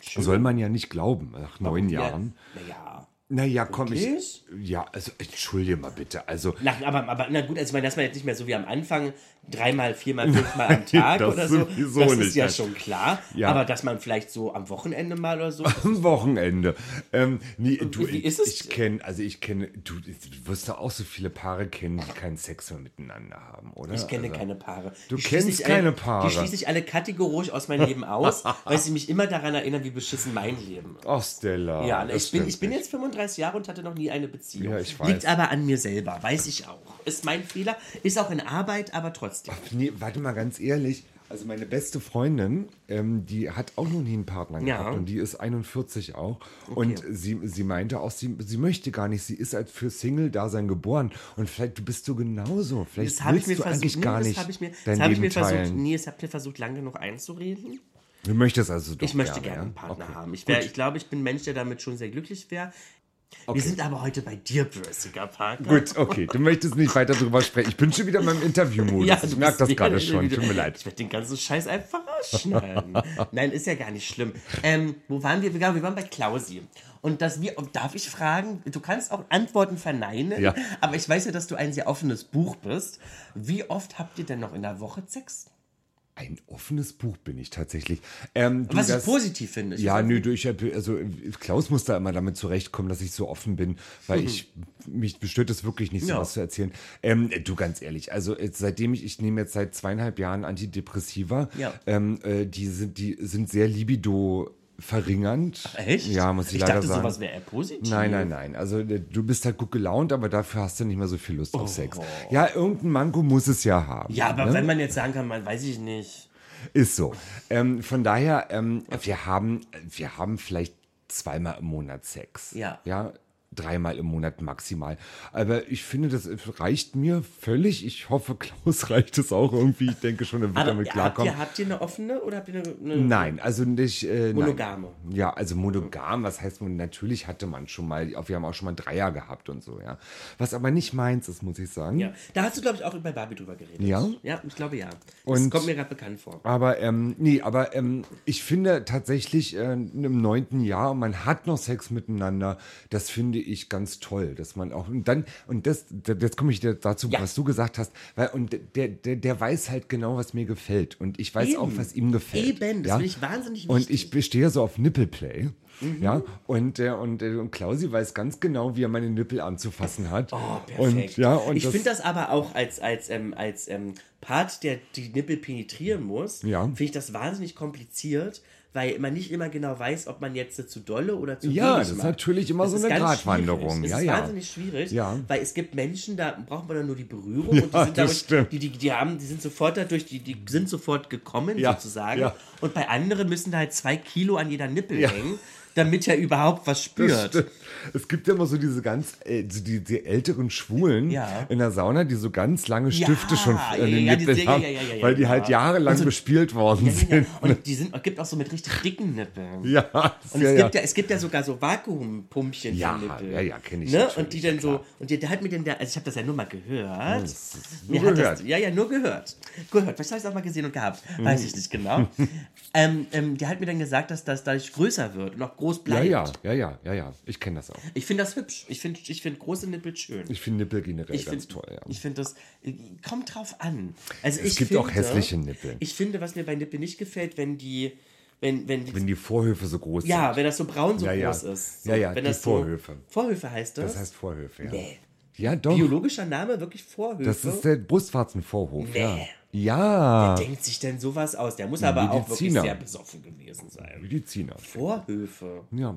Soll man ja nicht glauben, nach neun Jahren. Naja. Naja, komm, ich. Wirklich? Ja, also entschuldige mal bitte. Also, Na, aber, aber na gut, also ich meine, dass man jetzt nicht mehr so wie am Anfang dreimal, viermal, fünfmal am Tag das oder so, das ist nicht. ja schon klar. Ja. Aber dass man vielleicht so am Wochenende mal oder so. am Wochenende. Ähm, nee, du, wie ist es? ich kenne, also ich kenne, du, du wirst doch auch so viele Paare kennen, die keinen Sex mehr miteinander haben, oder? Ich kenne also, keine Paare. Du Die kennst ich keine alle, Paare. Die schließe ich alle kategorisch aus meinem Leben aus, weil sie mich immer daran erinnern, wie beschissen mein Leben ist. Ach, Stella. Ja, das ich bin, ich bin jetzt 35 Jahre und hatte noch nie eine Beziehung. Ja, ich weiß. Liegt aber an mir selber, weiß ich auch. Ist mein Fehler, ist auch in Arbeit, aber trotzdem. Nee, warte mal ganz ehrlich. Also meine beste Freundin, ähm, die hat auch noch nie einen Partner Ja. gehabt und die ist 41 auch. Und sie, sie meinte auch, sie, sie möchte gar nicht, sie ist halt für Single-Dasein geboren. Und vielleicht bist du genauso. Vielleicht Das habe ich willst mir du eigentlich versucht, gar nee, nicht das habe ich mir, das habe ich mir versucht, teilen. nee, das habt ihr versucht, lange genug einzureden. Du möchtest also doch Ich möchte gerne, gerne ja? einen Partner Okay. haben. Ich, wär, ich glaube, ich bin ein Mensch, der damit schon sehr glücklich wäre. Wir sind aber heute bei dir, Brüssiger Parker. Gut, okay. Du möchtest nicht weiter drüber sprechen. Ich bin schon wieder in meinem Interviewmodus. Ja, ich merke das gerade schon. Tut mir leid. Ich werde den ganzen Scheiß einfach rausschneiden. Nein, ist ja gar nicht schlimm. Ähm, wo waren wir? Genau, wir waren bei Klausi. Und das wir, darf ich fragen, du kannst auch Antworten verneinen, Ja. aber ich weiß ja, dass du ein sehr offenes Buch bist. Wie oft habt ihr denn noch in der Woche Sex? Ein offenes Buch bin ich tatsächlich. Ähm, du, Was ich das- positiv finde. Ich Ja, nö, du, ich, also Klaus muss da immer damit zurechtkommen, dass ich so offen bin, weil ich mich bestört es wirklich nicht, so Ja. was zu erzählen. Ähm, du, ganz ehrlich, also seitdem ich, ich nehme jetzt seit zweieinhalb Jahren Antidepressiva, Ja. ähm, äh, die sind, die sind sehr libido verringernd. Echt? Ja, muss ich, ich leider dachte, sagen. sowas wäre eher positiv. Nein, nein, nein. Also äh, du bist halt gut gelaunt, aber dafür hast du nicht mehr so viel Lust auf Oh. Sex. Ja, irgendein Manko muss es ja haben. Ja, aber ne? wenn man jetzt sagen kann, man weiß ich nicht. Ist so. Ähm, von daher, ähm, wir haben, wir haben vielleicht zweimal im Monat Sex. Ja. Ja. Dreimal im Monat maximal. Aber ich finde, das reicht mir völlig. Ich hoffe, Klaus reicht es auch irgendwie. Ich denke schon, er wird Aber damit habt klarkommen. ihr, habt ihr eine offene oder habt ihr eine, eine Nein, also nicht. Äh, Monogame? Nein. Ja, also monogam, was heißt, natürlich hatte man schon mal, wir haben auch schon mal Dreier gehabt und so, ja. Was aber nicht meins ist, muss ich sagen. Ja, da hast du, glaube ich, auch bei Barbie drüber geredet. Ja? Ja, ich glaube ja. Das Und- kommt mir gerade bekannt vor. Aber, ähm, nee, aber ähm, ich finde tatsächlich äh, im neunten Jahr, man hat noch Sex miteinander, das finde ich ganz toll, dass man auch, und dann, und das, da- jetzt komme ich dazu, Ja. was du gesagt hast, weil, und der, der, der weiß halt genau, was mir gefällt und ich weiß Eben. auch, was ihm gefällt. Eben, das ja? finde ich wahnsinnig Und wichtig. ich bestehe so auf Nippelplay. Mhm. Ja, und, äh, und, äh, und Klausi weiß ganz genau, wie er meine Nippel anzufassen hat. Oh, Und, perfekt. ja, und ich finde das aber auch als, als, ähm, als ähm, Part, der die Nippel penetrieren muss, Ja. finde ich das wahnsinnig kompliziert, weil man nicht immer genau weiß, ob man jetzt zu dolle oder zu Ja, das ist macht. natürlich immer so eine Gratwanderung. schwierig. Ja, ist ja. wahnsinnig schwierig, Ja. weil es gibt Menschen, da braucht man dann nur die Berührung und die Ja, sind das dadurch, die, die, die haben, die sind sofort dadurch, die, die sind sofort gekommen Ja, sozusagen. ja. Und bei anderen müssen da halt zwei Kilo an jeder Nippel Ja. hängen. Damit er überhaupt was spürt. Es gibt ja immer so diese ganz, äh, die, die älteren Schwulen Ja. in der Sauna, die so ganz lange Stifte Ja, schon an den ja, Nippeln haben, weil die ja. halt jahrelang so- bespielt worden sind. Und die sind, gibt auch so mit richtig dicken Nippeln. Ja, Und es, ja. gibt ja, es gibt ja sogar so Vakuumpumpchen Ja, für Nippel. ja, ja, kenn ich ne? Und die dann ja, so, und der, hat mir dann, der, also ich habe das ja nur mal gehört. nur Mir gehört. Das, ja, ja, nur gehört. Gehört, vielleicht habe ich es auch mal gesehen und gehabt. Mhm. Weiß ich nicht genau. ähm, ähm, der hat mir dann gesagt, dass das dadurch größer wird und auch groß ja, bleibt. ja, ja, ja, ja, ja. Ich kenne das auch. Ich finde das hübsch. Ich finde ich find große Nippel schön. Ich finde Nippel generell Ich ganz find- toll, ja. Ich finde das, kommt drauf an. Also Es gibt finde, auch hässliche Nippel. Ich finde, was mir bei Nippel nicht gefällt, wenn die, wenn, wenn, Wenn die Vorhöfe so groß ja, sind. wenn das so braun so Ja, ja. groß ist. So, Ja, ja, wenn die das Vorhöfe. So, Vorhöfe heißt das? Das heißt Vorhöfe, ja. Nee. Ja, doch. Biologischer Name, wirklich Vorhöfe? Das ist der Brustwarzenvorhof, ja. Ja, Denkt sich denn sowas aus? Der muss aber auch wirklich Mediziner. sehr besoffen gewesen sein. Mediziner. Vorhöfe. Ja.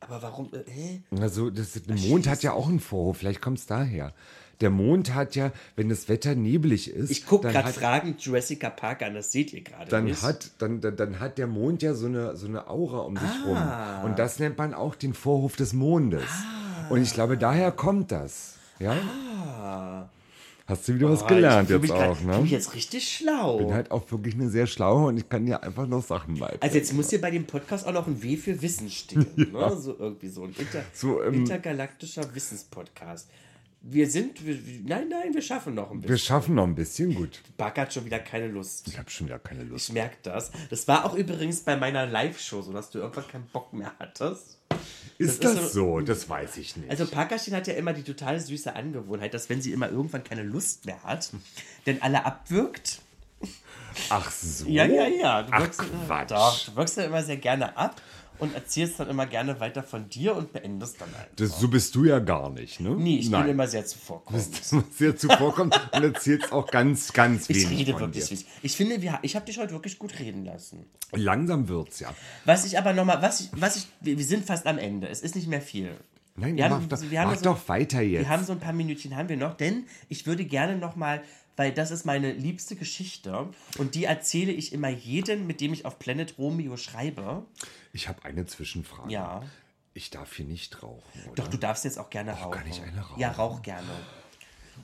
Aber warum? Äh, hä? Also das, der Mond hat ja auch einen Vorhof, vielleicht kommt es daher. Der Mond hat ja, wenn das Wetter neblig ist, Ich gucke gerade fragend Jurassic Park an, das seht ihr gerade dann nicht. hat, dann, dann, dann hat der Mond ja so eine, so eine Aura um sich rum. Ah. Und das nennt man auch den Vorhof des Mondes. Und ich glaube, daher kommt das. Ja? Hast du wieder was Ah, gelernt ich jetzt grad- auch, ne? mich jetzt richtig schlau. bin halt auch wirklich eine sehr schlaue und ich kann dir einfach noch Sachen beibringen. Also jetzt muss hier bei dem Podcast auch noch ein W für Wissen stehen. Ne? So irgendwie so ein inter, So, ähm, intergalaktischer Wissenspodcast. Wir sind, wir, nein, nein, wir schaffen noch ein Wir bisschen. schaffen noch ein bisschen gut. Bug hat schon wieder keine Lust. Ich habe schon wieder keine Lust. Ich merke das. Das war auch übrigens bei meiner Live-Show so, dass du irgendwann keinen Bock mehr hattest. Ist das das, ist so? Das weiß ich nicht. Also Parkerchen hat ja immer die total süße Angewohnheit, dass wenn sie immer irgendwann keine Lust mehr hat, dann alle abwirkt. Ach so. Ja, ja, ja. Du Ach, wirkst, Quatsch. Doch, du wirkst dann immer sehr gerne ab und erzählst dann immer gerne weiter von dir und beendest dann halt. Das, so bist du ja gar nicht, ne? Nee, ich Nein. bin immer sehr zuvorkommend. Du bist sehr zuvorkommend und erzählst auch ganz, ganz Ich wenig rede von wirklich wenig. Ich finde, wir, ich habe dich heute wirklich gut reden lassen. Langsam wird's ja. Was ich aber nochmal, was ich, was ich, wir, sind fast am Ende. Es ist nicht mehr viel. Nein, wir mach, haben, doch, wir haben mach so, doch weiter jetzt. Wir haben so ein paar Minütchen haben wir noch, denn ich würde gerne nochmal, weil das ist meine liebste Geschichte und die erzähle ich immer jedem, mit dem ich auf Planet Romeo schreibe. ich habe eine Zwischenfrage. Ja. Ich darf hier nicht rauchen, oder? Doch, du darfst jetzt auch gerne rauchen. kann ich eine rauchen? Ja, rauch gerne.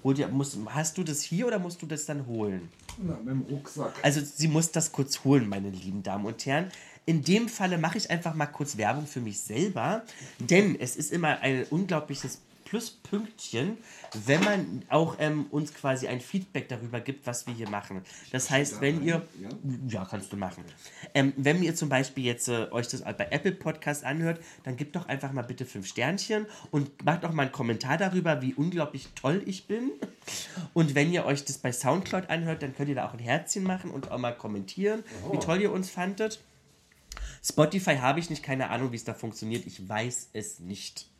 Hol dir, musst, hast du das hier oder musst du das dann holen? Na, mit dem Rucksack. Also sie muss das kurz holen, meine lieben Damen und Herren. In dem Falle mache ich einfach mal kurz Werbung für mich selber, denn es ist immer ein unglaubliches Pluspünktchen, wenn man auch ähm, uns quasi ein Feedback darüber gibt, was wir hier machen. Das heißt, wenn ihr, ja, kannst du machen. Ähm, wenn ihr zum Beispiel jetzt äh, euch das bei Apple Podcast anhört, dann gebt doch einfach mal bitte fünf Sternchen und macht auch mal einen Kommentar darüber, wie unglaublich toll ich bin. Und wenn ihr euch das bei Soundcloud anhört, dann könnt ihr da auch ein Herzchen machen und auch mal kommentieren, wie toll ihr uns fandet. Spotify habe ich nicht, keine Ahnung, wie es da funktioniert. Ich weiß es nicht.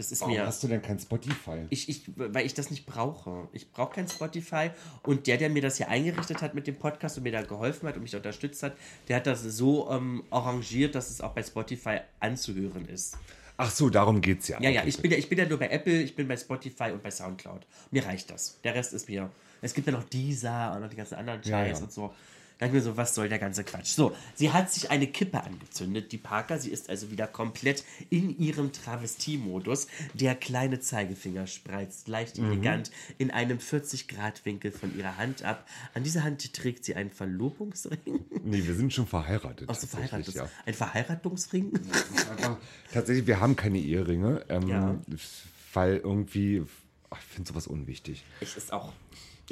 Das ist Warum mir. hast du denn kein Spotify? Ich, ich, weil ich das nicht brauche. Ich brauche kein Spotify. Und der, der mir das hier eingerichtet hat mit dem Podcast und mir da geholfen hat und mich unterstützt hat, der hat das so ähm, arrangiert, dass es auch bei Spotify anzuhören ist. Ach so, darum geht's ja. Ja, ja, ich bin ja, ich bin ja nur bei Apple, ich bin bei Spotify und bei Soundcloud. Mir reicht das. Der Rest ist mir. Es gibt ja noch Deezer und noch die ganzen anderen Ja, Scheiß ja. und so. Da denke ich mir so, was soll der ganze Quatsch? So, sie hat sich eine Kippe angezündet, die Parker. Sie ist also wieder komplett in ihrem Travestie-Modus. Der kleine Zeigefinger spreizt leicht Mhm. elegant in einem 40-Grad-Winkel von ihrer Hand ab. An dieser Hand trägt sie einen Verlobungsring. Nee, wir sind schon verheiratet. Auch so verheiratet. Ja. Ein Verheiratungsring? Tatsächlich, wir haben keine Eheringe, ähm, Ja. weil irgendwie, ach, ich finde sowas unwichtig. Ich ist auch.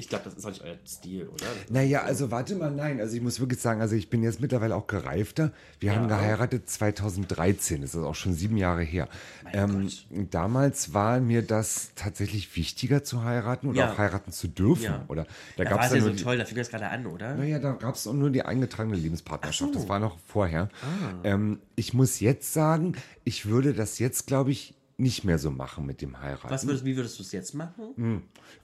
Ich glaube, das ist auch nicht euer Stil, oder? Naja, also warte mal, nein, also ich muss wirklich sagen, also ich bin jetzt mittlerweile auch gereifter. Wir haben geheiratet 2013, das ist auch schon sieben Jahre her. Ähm, damals war mir das tatsächlich wichtiger zu heiraten oder Ja. auch heiraten zu dürfen. Ja. Oder Da da gab war es ja so die, toll, da fing das gerade an, oder? Naja, da gab es nur die eingetragene Lebenspartnerschaft. So. Das war noch vorher. Ah. Ähm, ich muss jetzt sagen, ich würde das jetzt, glaube ich, nicht mehr so machen mit dem Heiraten. Was würdest, wie würdest du es jetzt machen?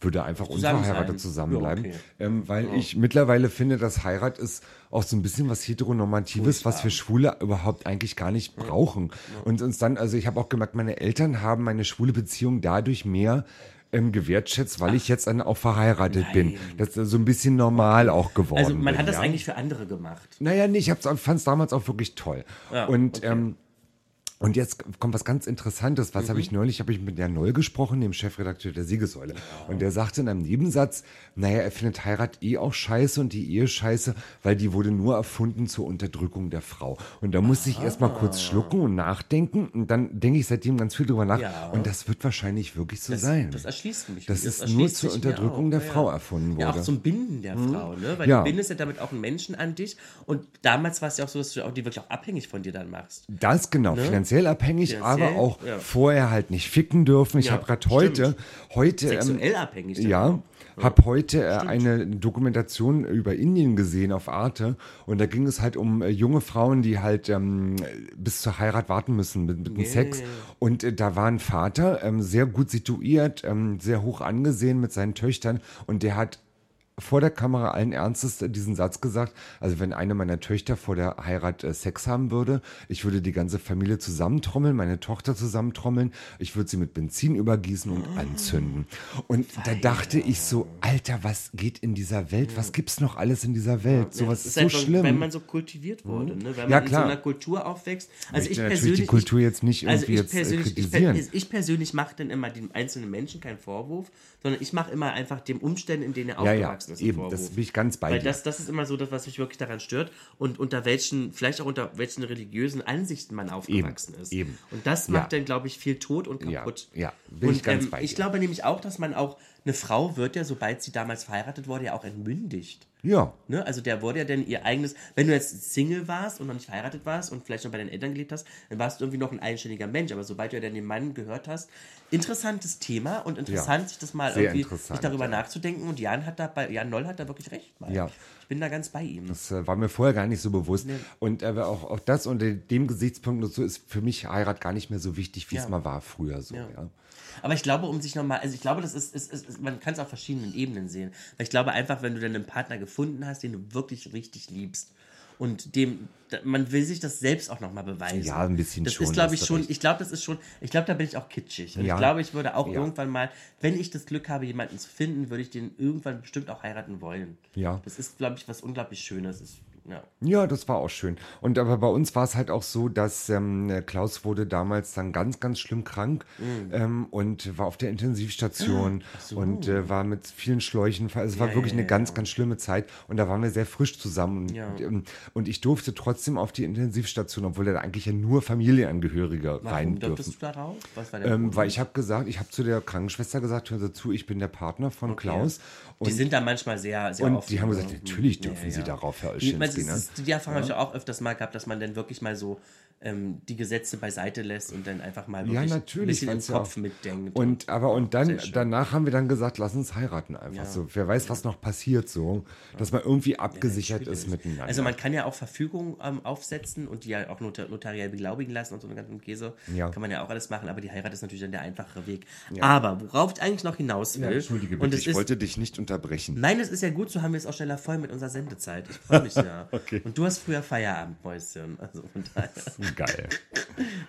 würde einfach Zusammen unverheiratet sein. zusammenbleiben. Ja, okay. ähm, weil ich mittlerweile finde, dass Heirat ist auch so ein bisschen was Heteronormatives, was wir Schwule überhaupt eigentlich gar nicht brauchen. Und uns dann, also ich habe auch gemerkt, meine Eltern haben meine schwule Beziehung dadurch mehr ähm, gewertschätzt, weil ich jetzt dann auch verheiratet bin. Das ist so ein bisschen normal auch geworden. Also man bin, hat das ja. eigentlich für andere gemacht. Naja, nee, ich fand es damals auch wirklich toll. Ja, und okay. ähm, Und jetzt kommt was ganz Interessantes. Was Mhm. habe ich neulich? Habe ich mit Jan Noll gesprochen, dem Chefredakteur der Siegessäule. Und der sagte in einem Nebensatz, naja, er findet Heirat eh auch scheiße und die Ehe scheiße, weil die wurde nur erfunden zur Unterdrückung der Frau. Und da musste ich erst mal kurz schlucken und nachdenken. Und dann denke ich seitdem ganz viel drüber nach. Ja. Und das wird wahrscheinlich wirklich so Das, sein. das erschließt mich. Dass Das es nur zur Unterdrückung auch, der ja, Frau ja. erfunden Ja, wurde. auch zum Binden der Frau, ne? Weil Ja. du bindest ja damit auch einen Menschen an dich. Und damals war es ja auch so, dass du auch die wirklich auch abhängig von dir dann machst. Das genau, finanziell abhängig? Finanziell, aber auch ja. vorher halt nicht ficken dürfen. Ich Ja, habe gerade heute, heute ähm, Sexuell abhängig. dann Ja, auch. habe heute äh, eine Dokumentation über Indien gesehen auf Arte und da ging es halt um äh, junge Frauen, die halt ähm, bis zur Heirat warten müssen mit, mit dem Sex. Und äh, da war ein Vater, ähm, sehr gut situiert, ähm, sehr hoch angesehen mit seinen Töchtern und der hat vor der Kamera allen Ernstes diesen Satz gesagt, also wenn eine meiner Töchter vor der Heirat äh, Sex haben würde, ich würde die ganze Familie zusammentrommeln, meine Tochter zusammentrommeln, ich würde sie mit Benzin übergießen und anzünden. Und da dachte ich so, Alter, was geht in dieser Welt? Was gibt's noch alles in dieser Welt? Sowas Das ist, ist so schlimm. Wenn man so kultiviert wurde, ne? wenn Ja, man in klar. so einer Kultur aufwächst. Also ich natürlich persönlich, die Kultur jetzt nicht also irgendwie ich jetzt, äh, persönlich, ich, kritisieren. per- ich persönlich mache dann immer den einzelnen Menschen keinen Vorwurf, sondern ich mache immer einfach dem Umständen, in denen er ja, ja, ist, einen eben, das bin ich ganz bei Weil dir. das, das ist immer so das, was mich wirklich daran stört und unter welchen, vielleicht auch unter welchen religiösen Ansichten man aufgewachsen ist. eben. Und das Ja. macht dann, glaube ich, viel tot und Ja, kaputt. ja, bin und ich ganz ähm, bei ich dir. glaube nämlich auch, dass man auch, eine Frau wird ja, sobald sie damals verheiratet wurde, ja auch entmündigt. Ja, Ne? Also der wurde ja dann ihr eigenes, wenn du jetzt Single warst und noch nicht verheiratet warst und vielleicht noch bei deinen Eltern gelebt hast, dann warst du irgendwie noch ein eigenständiger Mensch. Aber sobald du ja dann den Mann gehört hast, interessantes Thema und interessant, sich das mal Sehr irgendwie sich darüber ja. nachzudenken. Und Jan hat da bei, Jan Noll hat da wirklich recht. Mal. Ja. Ich bin da ganz bei ihm. Das äh, war mir vorher gar nicht so bewusst. Und äh, auch, auch das unter dem Gesichtspunkt und so ist für mich Heirat gar nicht mehr so wichtig, wie Ja. es mal war früher so. Ja. Ja. Aber ich glaube, um sich nochmal, also ich glaube, das ist, ist, ist, ist man kann es auf verschiedenen Ebenen sehen. Weil ich glaube einfach, wenn du dann einen Partner gefunden hast, den du wirklich richtig liebst und dem, man will sich das selbst auch nochmal beweisen. Ja, ein bisschen das schon, ist, glaube hast ich, du schon, ich glaube, das ist schon, ich glaube, da bin ich auch kitschig. Und Ja. ich glaube, ich würde auch Ja. irgendwann mal, wenn ich das Glück habe, jemanden zu finden, würde ich den irgendwann bestimmt auch heiraten wollen. Ja. Das ist, glaube ich, was unglaublich Schönes. Ja. Ja, das war auch schön. Und aber bei uns war es halt auch so, dass ähm, Klaus wurde damals dann ganz, ganz schlimm krank Mhm. ähm, und war auf der Intensivstation und äh, war mit vielen Schläuchen. Also es war wirklich ja, eine ganz, ganz schlimme Zeit und da waren wir sehr frisch zusammen. Und, ähm, und ich durfte trotzdem auf die Intensivstation, obwohl da eigentlich ja nur Familienangehörige rein Warum durftest dürfen. du darauf? Was war der Ähm, Grund? weil ich habe gesagt, ich habe zu der Krankenschwester gesagt, Sie zu, ich bin der Partner von Klaus. Die sind da manchmal sehr, sehr und offen, die haben gesagt, natürlich dürfen Sie darauf, Herr Olschinski. Ne? die Erfahrung habe ich auch öfters mal gehabt, dass man dann wirklich mal so ähm, die Gesetze beiseite lässt und dann einfach mal Ja, wirklich ein natürlich. bisschen im ja Kopf auch- mitdenkt. Und aber und dann danach haben wir dann gesagt, lass uns heiraten einfach so. Wer weiß, was noch passiert so, dass man irgendwie abgesichert ist miteinander. Also man kann ja auch Verfügungen ähm, aufsetzen und die ja auch notar notariell beglaubigen lassen und so einen ganzen Käse. Ja. Kann man ja auch alles machen, aber die Heirat ist natürlich dann der einfachere Weg. Aber worauf ich eigentlich noch hinaus will, Entschuldige und bitte, es ich ist, wollte dich nicht unterbrechen. Nein, das ist ja gut, so haben wir es auch schneller voll mit unserer Sendezeit. Ich freue mich ja. Okay. Und du hast früher Feierabend, Mäuschen. Also von daher. Geil.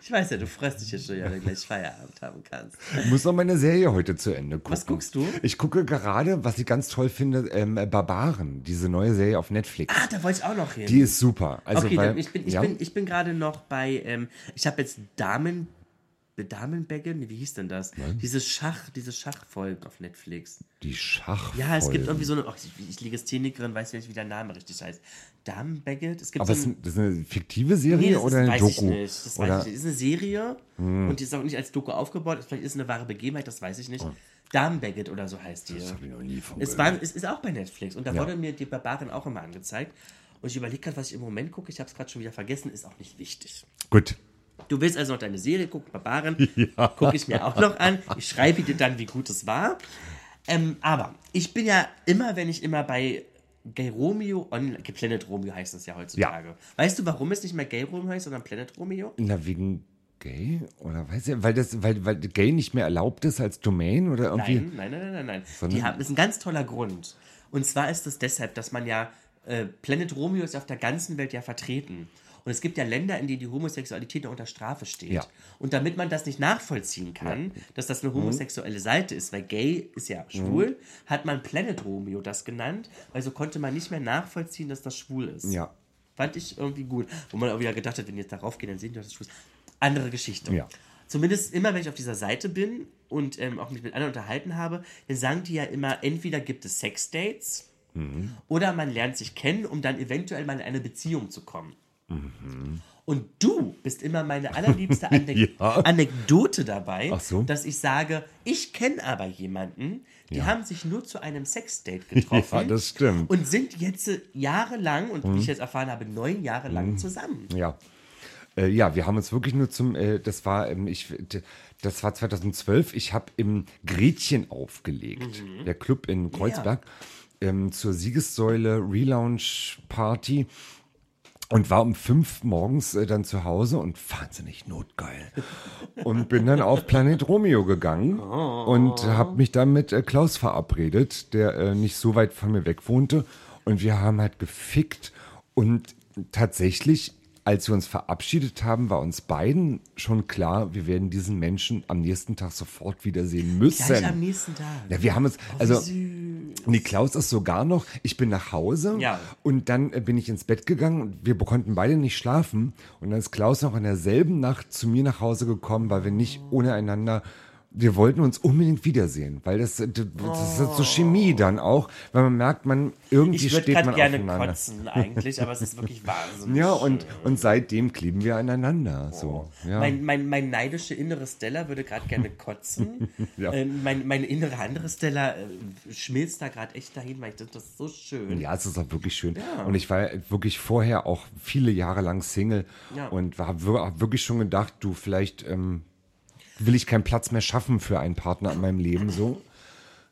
Ich weiß ja, du freust dich ja schon, ja, wenn du gleich Feierabend haben kannst. Ich muss noch meine Serie heute zu Ende gucken. Was guckst du? Ich gucke gerade, was ich ganz toll finde, ähm, Barbaren, diese neue Serie auf Netflix. Ah, da wollte ich auch noch hin. Die ist super. Also, okay, weil, dann, ich bin, ich ja, bin, ich bin gerade noch bei, ähm, ich habe jetzt Damen, Damenbaggen, Nee, wie hieß denn das? Dieses Schach, diese Schachfolgen auf Netflix. die Schach. Ja, es gibt irgendwie so eine, oh, ich, ich Legasthenikerin, weiß nicht, wie der Name richtig heißt. Damenbagget, es gibt Aber so ist ein, das eine fiktive Serie Nee, oder ist, eine weiß Doku? ich nicht. Das oder? Hm. weiß ich nicht. Das ist eine Serie und die ist auch nicht als Doku aufgebaut. Vielleicht ist es eine wahre Begebenheit, das weiß ich nicht. Damenbagget oder so heißt die. Oh. Das habe ich noch nie von Es, war, es ist auch bei Netflix und da Ja. wurde mir die Barbaren auch immer angezeigt. Und ich überlege gerade, was ich im Moment gucke. Ich habe es gerade schon wieder vergessen, ist auch nicht wichtig. Gut. Du willst also noch deine Serie gucken, Barbaren. Gucke ich mir auch noch an. Ich schreibe dir dann, wie gut es war. Ähm, aber ich bin ja immer, wenn ich immer bei Gay Romeo online, Planet Romeo heißt es ja heutzutage. Weißt du, warum es nicht mehr Gay Romeo heißt, sondern Planet Romeo? Na, wegen gay? Oder weiß ich, weil das, weil, weil gay nicht mehr erlaubt ist als Domain oder irgendwie? Nein, nein, nein, nein, nein. nein. Sondern- Die haben, das ist ein ganz toller Grund. Und zwar ist es deshalb, dass man ja, äh, Planet Romeo ist auf der ganzen Welt ja vertreten. Und es gibt ja Länder, in denen die Homosexualität noch unter Strafe steht. Ja. Und damit man das nicht nachvollziehen kann, dass das eine homosexuelle Seite ist, weil gay ist ja schwul, hat man Planet Romeo das genannt, weil so konnte man nicht mehr nachvollziehen, dass das schwul ist. Ja. Fand ich irgendwie gut. Wo man auch wieder gedacht hat, wenn die jetzt darauf gehen, dann sehen die, dass es schwul ist. andere Geschichte. Ja. Zumindest immer, wenn ich auf dieser Seite bin und ähm, auch mich mit anderen unterhalten habe, dann sagen die ja immer, entweder gibt es Sexdates Mhm. oder man lernt sich kennen, um dann eventuell mal in eine Beziehung zu kommen. Mhm. Und du bist immer meine allerliebste Anek Ja. Anekdote dabei, so. dass ich sage, ich kenne aber jemanden, die Ja. haben sich nur zu einem Sexdate getroffen. Ja, das stimmt. Und sind jetzt äh, jahrelang, und Mhm. wie ich jetzt erfahren habe, neun Jahre lang zusammen. Ja. Äh, ja, wir haben uns wirklich nur zum, äh, das war, ähm, ich, das war 2012, ich habe im Gretchen aufgelegt, der Club in Kreuzberg, ähm, zur Siegessäule Relaunch Party und war um fünf morgens äh, dann zu Hause und wahnsinnig notgeil. Und bin dann auf Planet Romeo gegangen und habe mich dann mit äh, Klaus verabredet, der äh, nicht so weit von mir weg wohnte. Und wir haben halt gefickt. Und tatsächlich, als wir uns verabschiedet haben, war uns beiden schon klar, wir werden diesen Menschen am nächsten Tag sofort wiedersehen müssen. Gleich am nächsten Tag. Ja, wir haben uns, Oh, also, süß. nee, Klaus ist sogar noch, ich bin nach Hause Ja. und dann äh, bin ich ins Bett gegangen und wir konnten beide nicht schlafen und dann ist Klaus noch in derselben Nacht zu mir nach Hause gekommen, weil wir nicht ohne einander wir wollten uns unbedingt wiedersehen, weil das, das ist so Chemie dann auch, weil man merkt, man irgendwie Ich würde steht gerade man gerne aufeinander. kotzen eigentlich, aber es ist wirklich wahnsinnig. Ja, und, und seitdem kleben wir aneinander. So, ja. Oh. Mein, mein, mein neidische innere Stella würde gerade gerne kotzen. Ja. ähm, mein, meine innere andere Stella äh, schmilzt da gerade echt dahin, weil ich finde das so schön. Ja, es ist auch wirklich schön. Und ich war wirklich vorher auch viele Jahre lang Single Ja. und war hab wirklich schon gedacht, du, vielleicht ähm, will ich keinen Platz mehr schaffen für einen Partner in meinem Leben so.